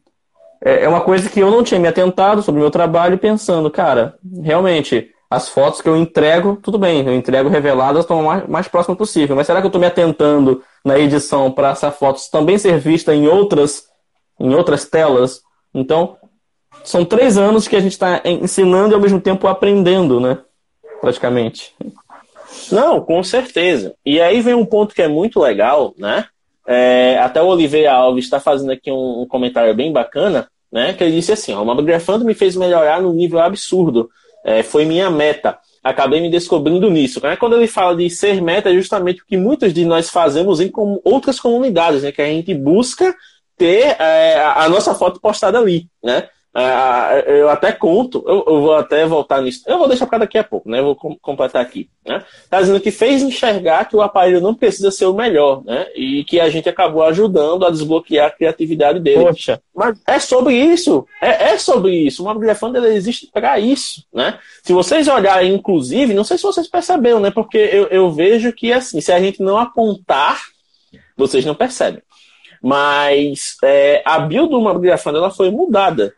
é, é uma coisa que eu não tinha me atentado sobre o meu trabalho pensando, cara, realmente, as fotos que eu entrego, tudo bem, eu entrego reveladas, estão mais, mais próximo possível. Mas será que eu estou me atentando na edição para essa foto também ser vista em outras, em outras telas? Então, são três anos que a gente está ensinando e ao mesmo tempo aprendendo, né? Praticamente. Não, com certeza. E aí vem um ponto que é muito legal, né? É, até o Oliveira Alves está fazendo aqui um, um, comentário bem bacana, né? Que ele disse assim: ó, o Mabografando me fez melhorar num nível absurdo. É, foi minha meta. Acabei me descobrindo nisso. Né? Quando ele fala de ser meta, é justamente o que muitos de nós fazemos em com outras comunidades, né? Que a gente busca ter é, a nossa foto postada ali, né? Ah, eu até conto, eu, vou até voltar nisso. Eu vou deixar para daqui a pouco, né? Eu vou com, completar aqui. Né? Tá dizendo que fez enxergar que o aparelho não precisa ser o melhor, né? E que a gente acabou ajudando a desbloquear a criatividade dele. Poxa. Mas é sobre isso. É, é sobre isso. Mobile ele existe para isso, né? Se vocês olharem, inclusive, não sei se vocês perceberam, né? Porque eu, eu vejo que, assim, se a gente não apontar, vocês não percebem. Mas é, a build do Mobile ela foi mudada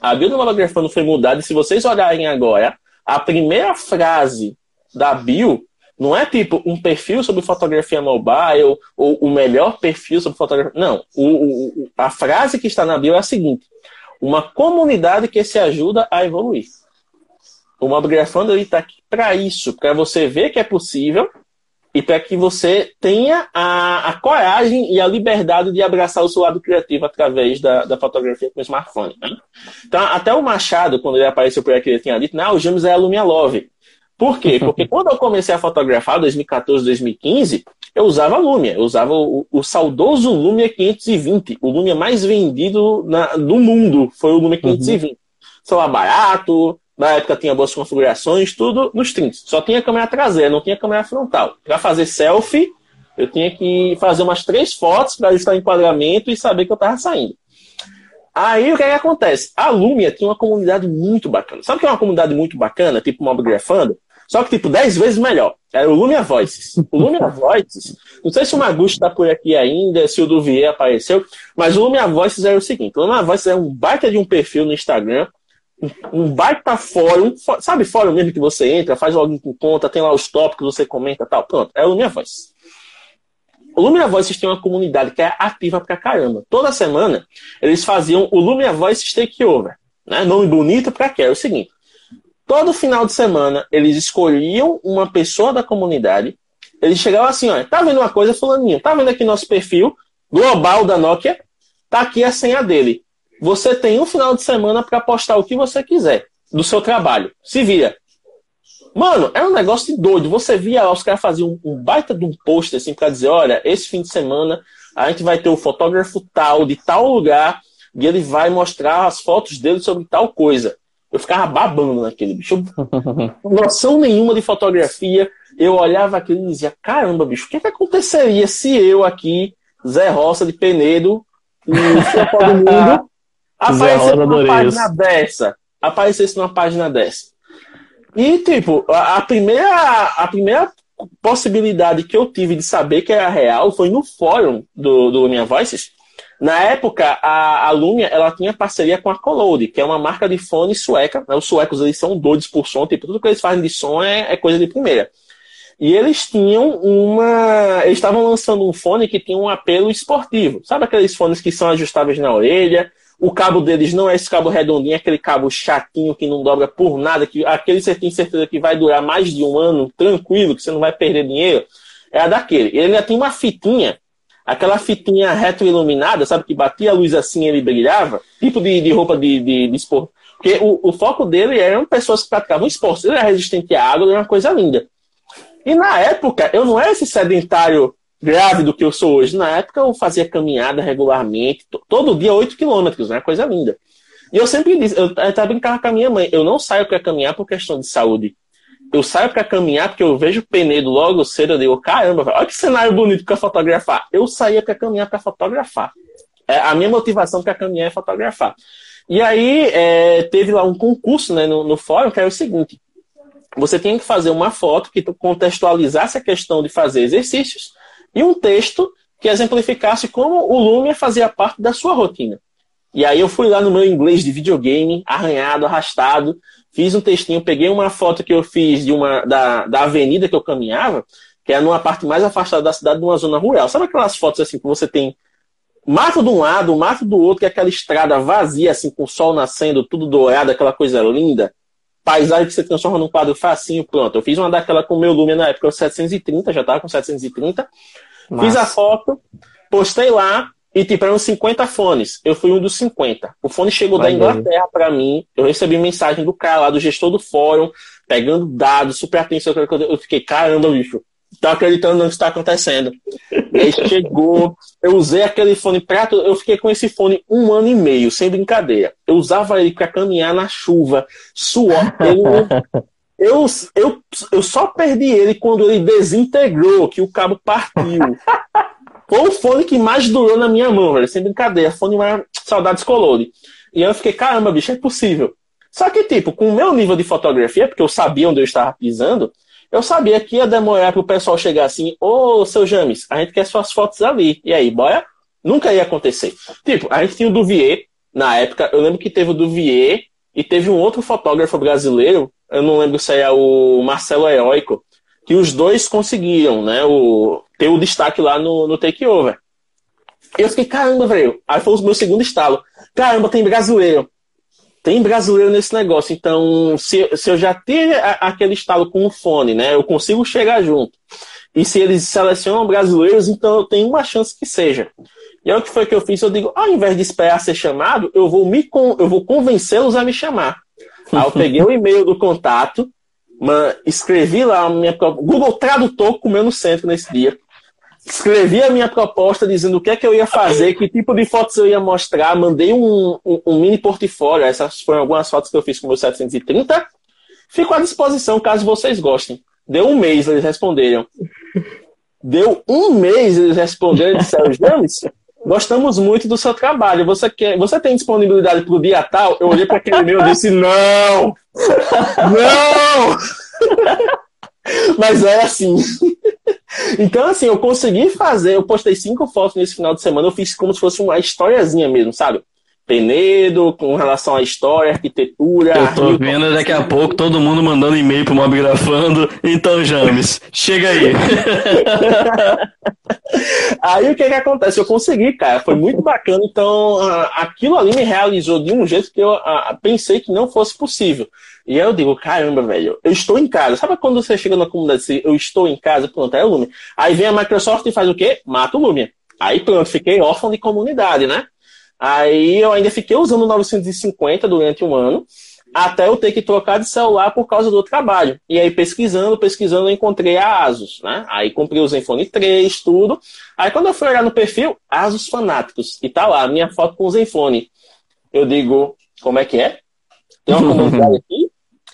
a bio do Malografando foi mudada, e se vocês olharem agora, a primeira frase da bio não é tipo um perfil sobre fotografia mobile ou o melhor perfil sobre fotografia. Não. O, o, a frase que está na bio é a seguinte: uma comunidade que se ajuda a evoluir. O Mobgrafando está aqui para isso, para você ver que é possível e para que você tenha a, a, coragem e a liberdade de abraçar o seu lado criativo através da, da fotografia com o smartphone. Né? Então, até o Machado, quando ele apareceu por aqui, ele tinha dito, não, o James é a Lumia Love. Por quê? Porque quando eu comecei a fotografar, 2014, 2015, eu usava Lumia, eu usava o, o, saudoso Lumia 520, o Lumia mais vendido na, do mundo foi o Lumia 520. Uhum. Celular barato, na época tinha boas configurações, tudo nos 30. Só tinha câmera traseira, não tinha câmera frontal. Para fazer selfie, eu tinha que fazer umas três fotos para ajustar o enquadramento e saber que eu estava saindo. Aí o que, é que, acontece? A Lumia tinha uma comunidade muito bacana. Sabe o que é uma comunidade muito bacana, tipo Mobgrafando? Só que, tipo, 10 vezes melhor. Era o Lumia Voices. O Lumia Voices, não sei se o Magusto está por aqui ainda, se o Duvier apareceu, mas o Lumia Voices era o seguinte: o Lumia Voices é um baita de um perfil no Instagram um baita fórum, sabe fórum mesmo que você entra, faz login com conta, tem lá os tópicos, você comenta tal. Pronto, é o Lumia Voice. O Lumia Voice tem uma comunidade que é ativa pra caramba. Toda semana eles faziam o Lumia Voice Takeover. Né? Nome bonito pra quê? É o seguinte: todo final de semana eles escolhiam uma pessoa da comunidade. Eles chegavam assim: olha, tá vendo uma coisa, Fulaninho? Tá vendo aqui nosso perfil global da Nokia? Tá aqui a senha dele você tem um final de semana para postar o que você quiser do seu trabalho. Se vira. Mano, é um negócio de doido. Você via os caras faziam um, baita de um post assim para dizer: olha, esse fim de semana a gente vai ter o fotógrafo tal, de tal lugar, e ele vai mostrar as fotos dele sobre tal coisa. Eu ficava babando naquele bicho. Noção nenhuma de fotografia. Eu olhava aquilo e dizia: caramba, bicho, o que, é que aconteceria se eu aqui, Zé Roça de Penedo, e do Mundo, aparecesse numa página dessa. Aparecesse numa página dessa. E, tipo, a, a, primeira, a primeira possibilidade que eu tive de saber que era real foi no fórum do, do Minha Voices, Na época, a, a Lumia ela tinha parceria com a Collode, que é uma marca de fone sueca. Né? Os suecos eles são doidos por som, tipo, tudo que eles fazem de som é, é coisa de primeira. E eles tinham uma. Eles estavam lançando um fone que tinha um apelo esportivo. Sabe aqueles fones que são ajustáveis na orelha? O cabo deles não é esse cabo redondinho, é aquele cabo chatinho que não dobra por nada, que aquele você tem certeza que vai durar mais de um ano tranquilo, que você não vai perder dinheiro. É a daquele. Ele ainda tem uma fitinha, aquela fitinha retroiluminada, sabe, que batia a luz assim e ele brilhava, tipo de, de roupa de, de, de esporte. Porque o, o, foco dele eram pessoas que praticavam esporte. Ele era resistente à água, era uma coisa linda. E na época, eu não era esse sedentário grávido que eu sou hoje. Na época, eu fazia caminhada regularmente, todo dia 8 quilômetros, né? Coisa linda. E eu sempre disse, eu até brincava com a minha mãe, eu não saio para caminhar por questão de saúde. Eu saio para caminhar porque eu vejo o Penedo logo cedo, eu digo, caramba, olha que cenário bonito para fotografar. Eu saía para caminhar para fotografar. É, a minha motivação para caminhar é fotografar. E aí é, teve lá um concurso né, no, no fórum que era o seguinte: você tinha que fazer uma foto que contextualizasse a questão de fazer exercícios e um texto que exemplificasse como o Lumia fazia parte da sua rotina. E aí eu fui lá no meu inglês de videogame, arranhado, arrastado, fiz um textinho, peguei uma foto que eu fiz de uma da, da avenida que eu caminhava, que é numa parte mais afastada da cidade, numa zona rural. Sabe aquelas fotos assim que você tem mato de um lado, mato do outro, que é aquela estrada vazia, assim, com o sol nascendo, tudo dourado, aquela coisa linda paisagem que você transforma num quadro facinho, pronto. Eu fiz uma daquela com o meu Lumia na época, 730, já tava com 730. Massa. Fiz a foto, postei lá, e tipo, eram 50 fones. Eu fui um dos 50. O fone chegou Vai da Inglaterra para mim. Eu recebi mensagem do cara lá, do gestor do fórum, pegando dados, super atenção. Eu fiquei, caramba, bicho tá acreditando no que está acontecendo. E aí chegou, eu usei aquele fone prato, eu fiquei com esse fone um ano e meio, sem brincadeira. Eu usava ele para caminhar na chuva, suor. eu, eu, eu só perdi ele quando ele desintegrou, que o cabo partiu. Foi o fone que mais durou na minha mão, velho, sem brincadeira. Fone mais saudades colore. E eu fiquei, caramba, bicho, é possível. Só que, tipo, com o meu nível de fotografia, porque eu sabia onde eu estava pisando, eu sabia que ia demorar para o pessoal chegar assim, ô, seu James, a gente quer suas fotos ali. E aí, bora? Nunca ia acontecer. Tipo, a gente tinha o Duvier, na época, eu lembro que teve o Duvier e teve um outro fotógrafo brasileiro, eu não lembro se é o Marcelo Heróico, que os dois conseguiram, né, o, ter o destaque lá no, no Takeover. Eu fiquei, caramba, velho. Aí foi o meu segundo estalo. Caramba, tem brasileiro tem brasileiro nesse negócio. Então, se, se eu já ter aquele estalo com o fone, né, eu consigo chegar junto. E se eles selecionam brasileiros, então eu tenho uma chance que seja. E aí o que foi que eu fiz? Eu digo, ao invés de esperar ser chamado, eu vou me eu vou convencê-los a me chamar. Aí eu peguei o e-mail do contato, escrevi lá a minha Google Tradutor comeu no centro nesse dia escrevi a minha proposta dizendo o que é que eu ia fazer, que tipo de fotos eu ia mostrar, mandei um, um, um mini portfólio, essas foram algumas fotos que eu fiz com o meu 730. Fico à disposição caso vocês gostem. Deu um mês, eles responderam. Deu um mês, eles responderam e disseram, James, gostamos muito do seu trabalho. Você, quer, você tem disponibilidade para o dia tal? Eu olhei para aquele e-mail e disse, não! Não! Mas é assim. Então, assim, eu consegui fazer, eu postei cinco fotos nesse final de semana, eu fiz como se fosse uma historiazinha mesmo, sabe? Penedo, com relação à história, arquitetura. Eu tô Rio, vendo daqui a pouco todo mundo mandando e-mail pro Mobgrafando. Então, James, chega aí. aí o que que acontece? Eu consegui, cara. Foi muito bacana. Então, aquilo ali me realizou de um jeito que eu pensei que não fosse possível. E aí eu digo, caramba, velho, eu estou em casa. Sabe quando você chega na comunidade e eu estou em casa, pronto, é o Lume. Aí vem a Microsoft e faz o quê? Mata o Lume. Aí pronto, fiquei órfão de comunidade, né? Aí eu ainda fiquei usando o 950 durante um ano, até eu ter que trocar de celular por causa do trabalho. E aí pesquisando, pesquisando, eu encontrei a Asus, né? Aí comprei o Zenfone 3, tudo. Aí quando eu fui olhar no perfil, Asus Fanáticos, e tá lá, a minha foto com o Zenfone. Eu digo, como é que é? Tem uma comunidade aqui?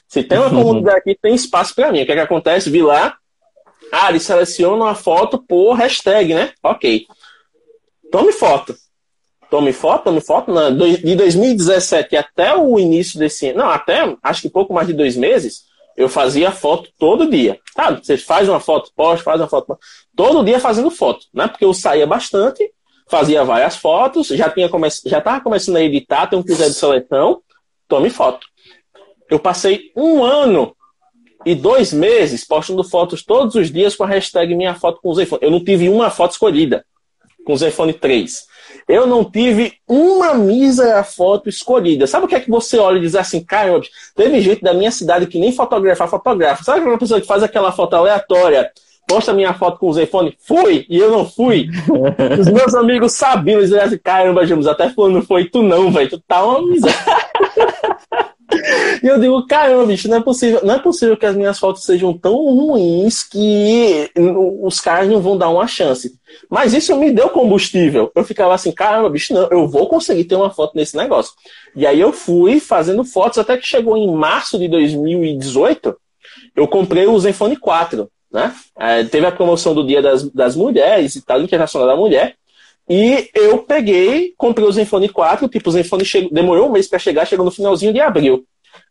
Se tem uma comunidade aqui, tem espaço para mim. O que, é que acontece? Vi lá, ah, eles selecionam a foto por hashtag, né? Ok. Tome foto tome foto, tome foto, de 2017 até o início desse ano, não, até acho que pouco mais de dois meses, eu fazia foto todo dia. Sabe? Você faz uma foto, posta, faz uma foto, todo dia fazendo foto, né? Porque eu saía bastante, fazia várias fotos, já tinha come... já estava começando a editar, tem um critério de seleção, tome foto. Eu passei um ano e dois meses postando fotos todos os dias com a hashtag minha foto com o Zenfone. Eu não tive uma foto escolhida com o Zenfone 3. Eu não tive uma mísera foto escolhida. Sabe o que é que você olha e diz assim, caramba, teve gente da minha cidade que nem fotografar fotografa. Sabe aquela pessoa que faz aquela foto aleatória? Posta minha foto com o Zenfone, fui, e eu não fui. Os meus amigos sabiam, eles diziam assim, caramba, James, até falando, foi tu não, velho, tu tá uma miséria. E eu digo, caramba, bicho, não é possível, não é possível que as minhas fotos sejam tão ruins que os caras não vão dar uma chance. Mas isso me deu combustível. Eu ficava assim, caramba, bicho, não, eu vou conseguir ter uma foto nesse negócio. E aí eu fui fazendo fotos até que chegou em março de 2018, eu comprei o Zenfone 4, né? É, teve a promoção do Dia das, das Mulheres e tal, Internacional da Mulher. E eu peguei, comprei o Zenfone 4, tipo, o Zenfone chegou, demorou um mês para chegar, chegou no finalzinho de abril.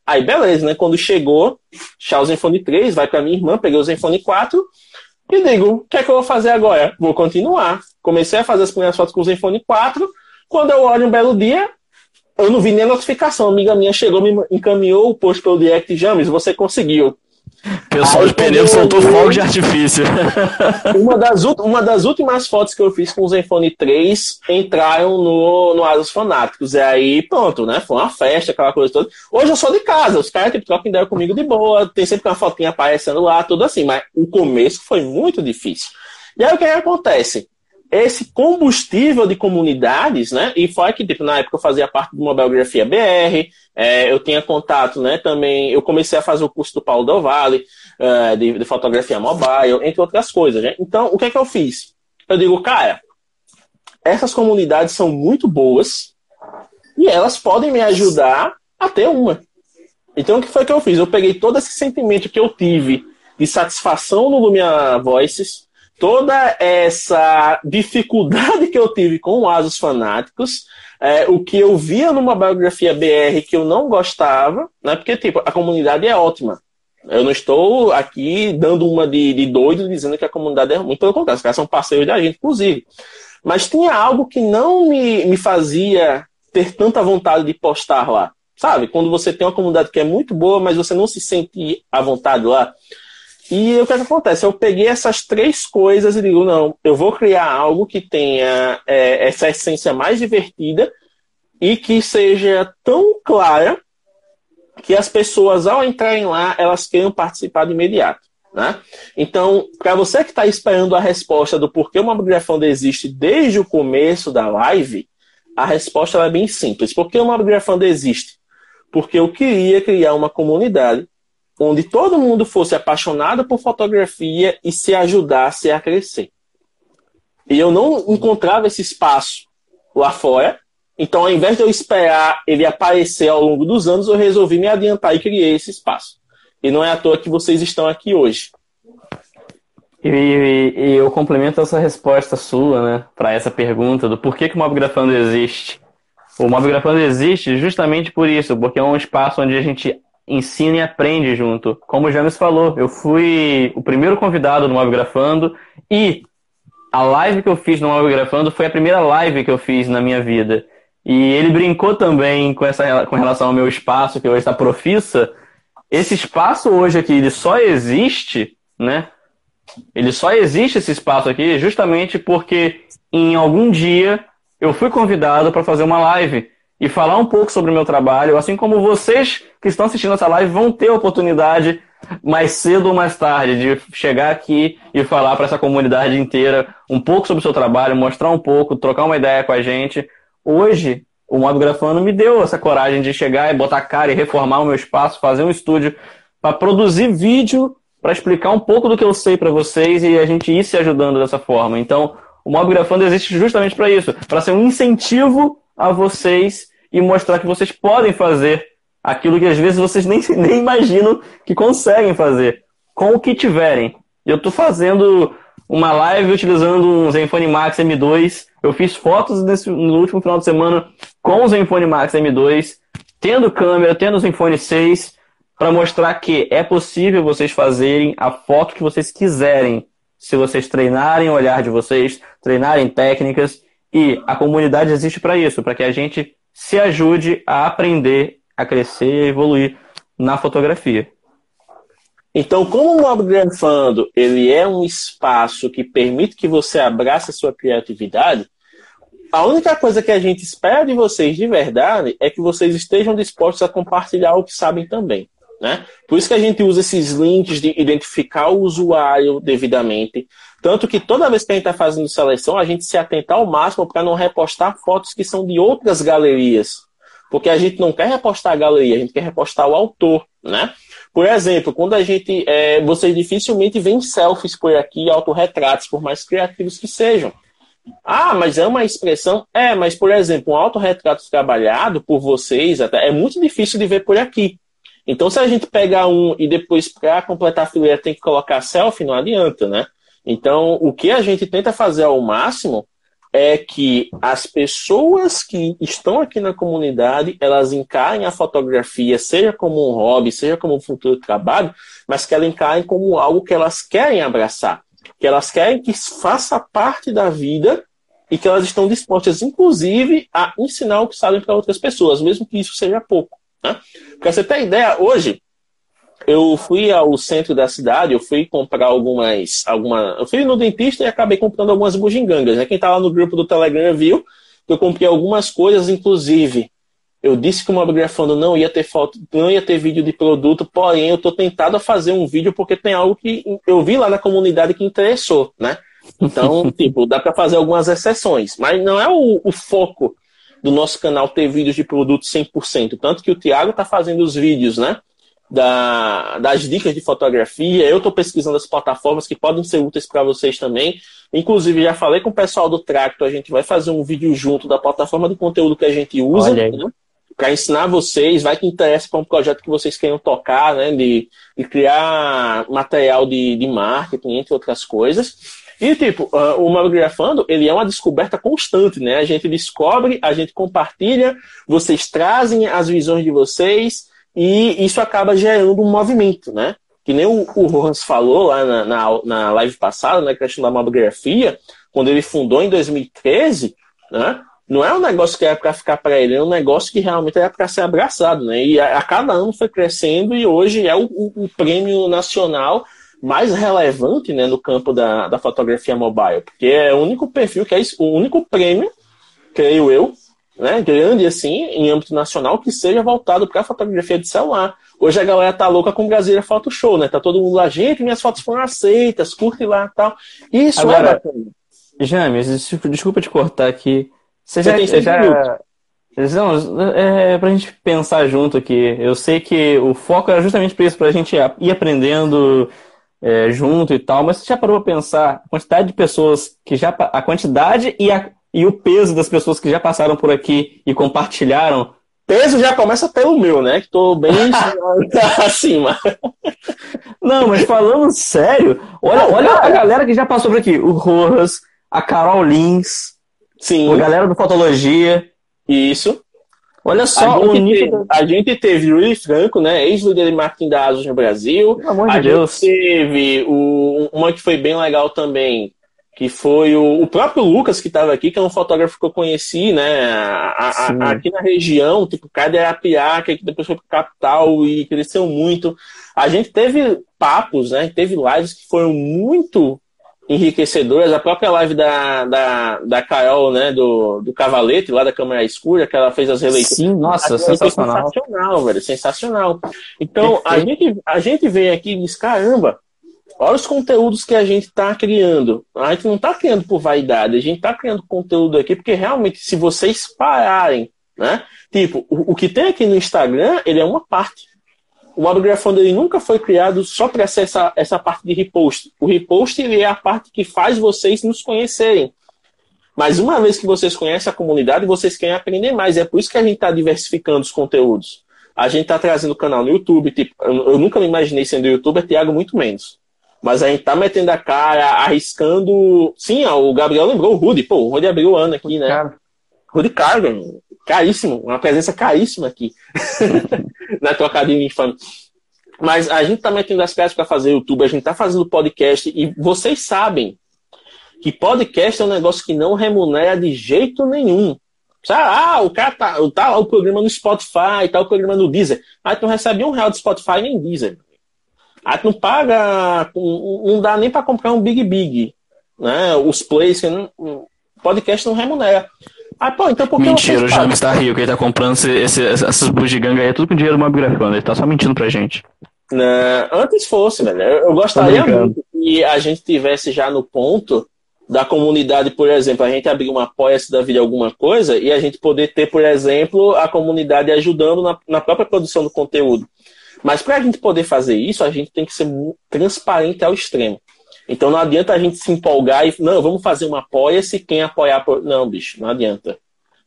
Aí, beleza, né? Quando chegou, já o Zenfone 3, vai para minha irmã, peguei o Zenfone 4 e digo, o que é que eu vou fazer agora? Vou continuar. Comecei a fazer as primeiras fotos com o Zenfone 4. Quando eu olho um belo dia, eu não vi nem a notificação. Uma amiga minha chegou, me encaminhou o post pelo direct, James, você conseguiu. Pessoal de pneu soltou fogo de artifício. Uma das, uma das últimas fotos que eu fiz com o Zenfone 3 entraram no, no Asos Fanáticos. E aí, pronto, né? Foi uma festa, aquela coisa toda. Hoje eu sou de casa, os caras tipo, trocam ideia comigo de boa, tem sempre uma fotinha aparecendo lá, tudo assim. Mas o começo foi muito difícil. E aí o que, é que acontece? Esse combustível de comunidades, né? E foi que, tipo, na época eu fazia parte do Mobiografia BR, é, eu tinha contato, né? Também, eu comecei a fazer o curso do Paulo Del Valle, é, de, de, fotografia mobile, entre outras coisas, né? Então, o que é que eu fiz? Eu digo, cara, essas comunidades são muito boas e elas podem me ajudar a ter uma. Então, o que foi que eu fiz? Eu peguei todo esse sentimento que eu tive de satisfação no Lumia Voices, toda essa dificuldade que eu tive com o Asus Fanáticos, é, o que eu via numa biografia BR que eu não gostava, né? Porque, tipo, a comunidade é ótima. Eu não estou aqui dando uma de, de doido dizendo que a comunidade é muito pelo contrário, os caras são parceiros da gente, inclusive. Mas tinha algo que não me, me fazia ter tanta vontade de postar lá. Sabe? Quando você tem uma comunidade que é muito boa, mas você não se sente à vontade lá. E o que, é que acontece? Eu peguei essas três coisas e digo, não, eu vou criar algo que tenha é, essa essência mais divertida e que seja tão clara que as pessoas, ao entrarem lá, elas queiram participar de imediato. Né? Então, para você que está esperando a resposta do porquê o Mobgrafando existe desde o começo da live, a resposta é bem simples. Por que o Mobgrafando existe? Porque eu queria criar uma comunidade onde todo mundo fosse apaixonado por fotografia e se ajudasse a crescer. E eu não encontrava esse espaço lá fora, então ao invés de eu esperar ele aparecer ao longo dos anos, eu resolvi me adiantar e criei esse espaço. E não é à toa que vocês estão aqui hoje. E, e, e eu complemento essa resposta sua, né, para essa pergunta do porquê que o Mobgrafando existe. O Mobgrafando existe justamente por isso, porque é um espaço onde a gente ensina e aprende junto. Como o James falou, eu fui o primeiro convidado no Mobgrafando e a live que eu fiz no Mobgrafando foi a primeira live que eu fiz na minha vida. E ele brincou também com, essa, com relação ao meu espaço, que hoje está profissa. Esse espaço hoje aqui, ele só existe, né? Ele só existe esse espaço aqui justamente porque em algum dia eu fui convidado para fazer uma live e falar um pouco sobre o meu trabalho, assim como vocês que estão assistindo essa live vão ter a oportunidade mais cedo ou mais tarde de chegar aqui e falar para essa comunidade inteira um pouco sobre o seu trabalho, mostrar um pouco, trocar uma ideia com a gente. Hoje, o Modo Grafano me deu essa coragem de chegar e botar cara e reformar o meu espaço, fazer um estúdio para produzir vídeo para explicar um pouco do que eu sei para vocês e a gente ir se ajudando dessa forma. Então, o Mob Grafando existe justamente para isso, para ser um incentivo a vocês e mostrar que vocês podem fazer aquilo que às vezes vocês nem, nem imaginam que conseguem fazer, com o que tiverem. Eu estou fazendo uma live utilizando um Zenfone Max M2. Eu fiz fotos nesse, no último final de semana com o Zenfone Max M2, tendo câmera, tendo o Zenfone 6, para mostrar que é possível vocês fazerem a foto que vocês quiserem, se vocês treinarem o olhar de vocês, treinarem técnicas E a comunidade existe para isso, para que a gente se ajude a aprender, a crescer e evoluir na fotografia. Então, como o Mobgrafando ele é um espaço que permite que você abrace a sua criatividade, a única coisa que a gente espera de vocês de verdade é que vocês estejam dispostos a compartilhar o que sabem também. Né? Por isso que a gente usa esses links de identificar o usuário devidamente. Tanto que toda vez que a gente está fazendo seleção, a gente se atenta ao máximo para não repostar fotos que são de outras galerias. Porque a gente não quer repostar a galeria, a gente quer repostar o autor. Né? Por exemplo, quando a gente. É, vocês dificilmente veem selfies por aqui, autorretratos, por mais criativos que sejam. Ah, mas é uma expressão. É, mas, por exemplo, um autorretrato trabalhado por vocês até, é muito difícil de ver por aqui. Então, se a gente pegar um e depois, para completar a fileira, tem que colocar selfie, não adianta, né? Então, o que a gente tenta fazer ao máximo é que as pessoas que estão aqui na comunidade, elas encarem a fotografia, seja como um hobby, seja como um futuro trabalho, mas que elas encarem como algo que elas querem abraçar, que elas querem que faça parte da vida e que elas estão dispostas, inclusive, a ensinar o que sabem para outras pessoas, mesmo que isso seja pouco. Né? Para você ter ideia, hoje eu fui ao centro da cidade, eu fui comprar algumas. Alguma, eu fui no dentista e acabei comprando algumas bugigangas. Né? Quem está lá no grupo do Telegram viu que eu comprei algumas coisas, inclusive. Eu disse que o Mobigrafando não ia ter foto, não ia ter vídeo de produto, porém eu estou tentado a fazer um vídeo porque tem algo que eu vi lá na comunidade que interessou, né? Então, tipo, dá para fazer algumas exceções, mas não é o, o, foco do nosso canal ter vídeos de produto 100%. Tanto que o Thiago está fazendo os vídeos, né? da, das dicas de fotografia. Eu estou pesquisando as plataformas que podem ser úteis para vocês também. Inclusive, já falei com o pessoal do Tracto, a gente vai fazer um vídeo junto da plataforma de conteúdo que a gente usa. Né? Para ensinar vocês, vai que interessa para um projeto que vocês queiram tocar, né? De, de criar material de, de marketing, entre outras coisas. E, tipo, uh, o Magrafando, ele é uma descoberta constante, né? A gente descobre, a gente compartilha, vocês trazem as visões de vocês, e isso acaba gerando um movimento, né? Que nem o, o Rojas falou lá na, na, na live passada, na né, questão da mamografia, quando ele fundou em 2013, né? Não é um negócio que era para ficar para ele, é um negócio que realmente era para ser abraçado, né? E a, a, cada ano foi crescendo e hoje é o, o, o prêmio nacional mais relevante né, no campo da, da fotografia mobile, porque é o único perfil que é isso, o único prêmio, creio eu, né, grande assim, em âmbito nacional, que seja voltado para a fotografia de celular. Hoje a galera tá louca com Brasília Photo Show, né? Tá todo mundo lá, gente, minhas fotos foram aceitas, curte lá tal. Isso é Agora, é bacana. James, desculpa te cortar aqui. Você já. Você já... Não, é pra gente pensar junto aqui. Eu sei que o foco era justamente para isso, pra gente ir aprendendo é, junto e tal, mas você já parou pra pensar a quantidade de pessoas que já. a quantidade e a e o peso das pessoas que já passaram por aqui e compartilharam. Peso já começa pelo meu, né? Que tô bem acima. Não, mas falando sério, olha, olha a galera que já passou por aqui. O Rojas, a Carol Lins, Sim. a galera do Fotologia. Isso. Olha só, a gente, teve, a gente teve Yuri Franco, né? Ex-líder de marketing da ASUS no Brasil. Pelo amor de a Deus. gente teve o, uma que foi bem legal também, que foi o, o próprio Lucas que estava aqui, que é um fotógrafo que eu conheci, né, a, a, aqui na região, tipo, cada Arapiá, que depois foi para capital e cresceu muito. A gente teve papos, né, teve lives que foram muito enriquecedoras. A própria live da, da, da Carol, né, do, do Cavalete, lá da Câmara Escura, que ela fez as releituras. Sim, nossa, sensacional. Sensacional, velho, sensacional. Então, a gente, a gente vem aqui e diz, caramba, Olha os conteúdos que a gente está criando. A gente não está criando por vaidade, a gente está criando conteúdo aqui porque realmente, se vocês pararem, né? Tipo, o, o que tem aqui no Instagram, ele é uma parte. O Autografando ele nunca foi criado só para ser essa, essa parte de repost. O repost ele é a parte que faz vocês nos conhecerem. Mas uma vez que vocês conhecem a comunidade, vocês querem aprender mais. É por isso que a gente está diversificando os conteúdos. A gente está trazendo canal no YouTube. Tipo, eu, nunca me imaginei sendo youtuber, Thiago muito menos. Mas a gente tá metendo a cara, arriscando. Sim, ó, o Gabriel lembrou o Rudy. Pô, o Rudy abriu o ano aqui, né? Cara. Rudy Cargan, caríssimo, uma presença caríssima aqui na tua academia infame. Mas a gente tá metendo as caras para fazer YouTube, a gente tá fazendo podcast e vocês sabem que podcast é um negócio que não remunera de jeito nenhum. Ah, o cara tá, tá o programa no Spotify, tá o programa no Deezer. Aí tu não recebe um real do Spotify nem Deezer. Aí tu não paga, não dá nem para comprar um Big Big. Né? Os plays, podcast não remunera. Ah, pô, então por que Mentira, o James tá rico, ele tá comprando esse, esse, essas bugigangas aí, tudo com dinheiro do Mobgrafando, ele tá só mentindo pra gente. Não, né, antes fosse, velho. Eu gostaria muito que a gente tivesse já no ponto da comunidade, por exemplo, a gente abrir uma apoia-se da vida alguma coisa e a gente poder ter, por exemplo, a comunidade ajudando na, na própria produção do conteúdo. Mas para a gente poder fazer isso, a gente tem que ser transparente ao extremo. Então não adianta a gente se empolgar e, não, vamos fazer uma apoia-se, quem apoiar. Não, bicho, não adianta.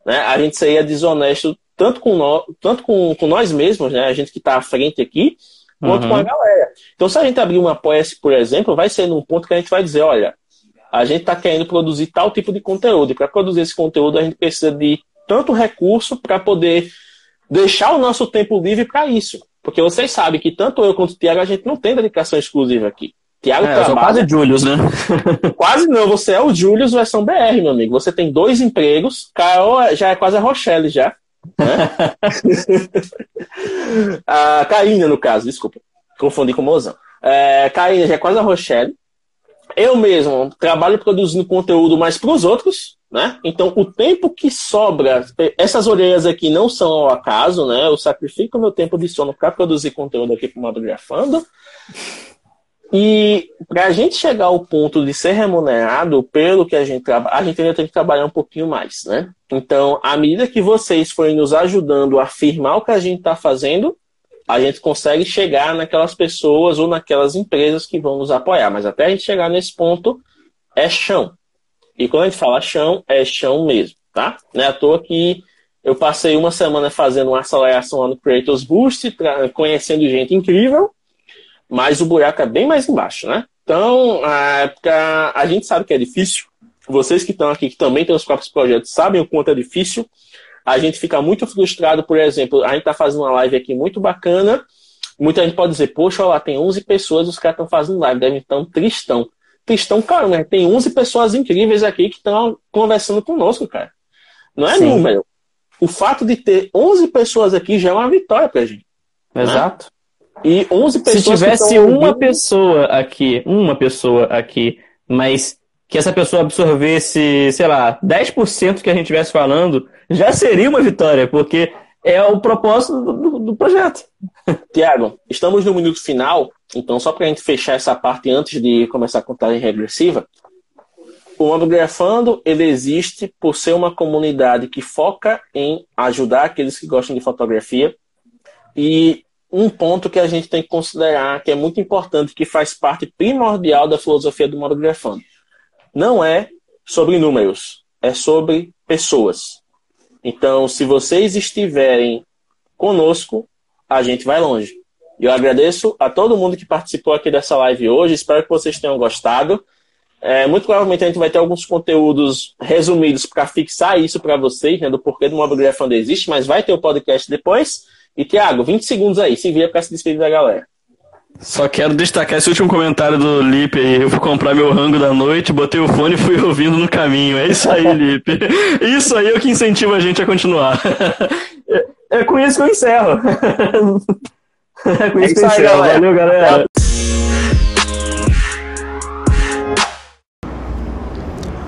Né? A gente seria desonesto tanto com, nós, tanto com, com nós mesmos, né? a gente que está à frente aqui, quanto uhum. com a galera. Então, se a gente abrir uma apoia-se, por exemplo, vai ser num ponto que a gente vai dizer, olha, a gente está querendo produzir tal tipo de conteúdo. E para produzir esse conteúdo, a gente precisa de tanto recurso para poder deixar o nosso tempo livre para isso. Porque vocês sabem que tanto eu quanto o Tiago, a gente não tem dedicação exclusiva aqui. Tiago é, trabalha... quase Julius, né? quase não, você é o Julius versão BR, meu amigo. Você tem dois empregos, Carol já é quase a Rochelle já. Né? a Karina, no caso, desculpa. Confundi com o Mozão. É, Karina já é quase a Rochelle eu mesmo trabalho produzindo conteúdo mais para os outros, né? Então, o tempo que sobra, essas orelhas aqui não são ao acaso, né? Eu sacrifico meu tempo de sono para produzir conteúdo aqui para o Madrugafando. E para a gente chegar ao ponto de ser remunerado pelo que a gente trabalha, a gente ainda tem que trabalhar um pouquinho mais, né? Então, à medida que vocês forem nos ajudando a afirmar o que a gente está fazendo, a gente consegue chegar naquelas pessoas ou naquelas empresas que vão nos apoiar. Mas até a gente chegar nesse ponto, é chão. E quando a gente fala chão, é chão mesmo, tá? Não é à toa que eu passei uma semana fazendo uma aceleração lá no Creators Boost, conhecendo gente incrível, mas o buraco é bem mais embaixo, né? Então, a época, a gente sabe que é difícil. Vocês que estão aqui, que também têm os próprios projetos, sabem o quanto é difícil a gente fica muito frustrado, por exemplo, a gente está fazendo uma live aqui muito bacana, muita gente pode dizer, poxa, olha lá, tem 11 pessoas, os caras estão fazendo live, devem estar tristão. Tristão, cara, né? tem 11 pessoas incríveis aqui que estão conversando conosco, cara. Não é Sim. número. O fato de ter 11 pessoas aqui já é uma vitória pra gente. Né? Exato. Né? E 11 pessoas. Se tivesse uma ouvindo... pessoa aqui, uma pessoa aqui, mas que essa pessoa absorvesse, sei lá, 10% que a gente estivesse falando, já seria uma vitória, porque é o propósito do, do projeto. Tiago, estamos no minuto final, então só para a gente fechar essa parte antes de começar a contagem regressiva, o Mobgrafando ele existe por ser uma comunidade que foca em ajudar aqueles que gostam de fotografia e um ponto que a gente tem que considerar que é muito importante, que faz parte primordial da filosofia do Mobgrafando não é sobre números, é sobre pessoas. Então, se vocês estiverem conosco, a gente vai longe. Eu agradeço a todo mundo que participou aqui dessa live hoje. Espero que vocês tenham gostado. É, muito provavelmente a gente vai ter alguns conteúdos resumidos para fixar isso para vocês, né, do porquê do Mobile Fund existe, mas vai ter o podcast depois. E, Tiago, 20 segundos aí, se vira para se despedir da galera. Só quero destacar esse último comentário do Lipe aí. Eu fui comprar meu rango da noite, botei o fone e fui ouvindo no caminho. É isso aí, Lipe. Isso aí é o que incentiva a gente a continuar. É, é com isso que eu encerro. É com isso, é que eu encerro. Valeu, galera.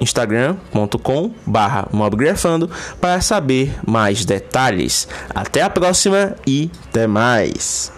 instagram.com barra mobgrafando para saber mais detalhes. Até a próxima e até mais!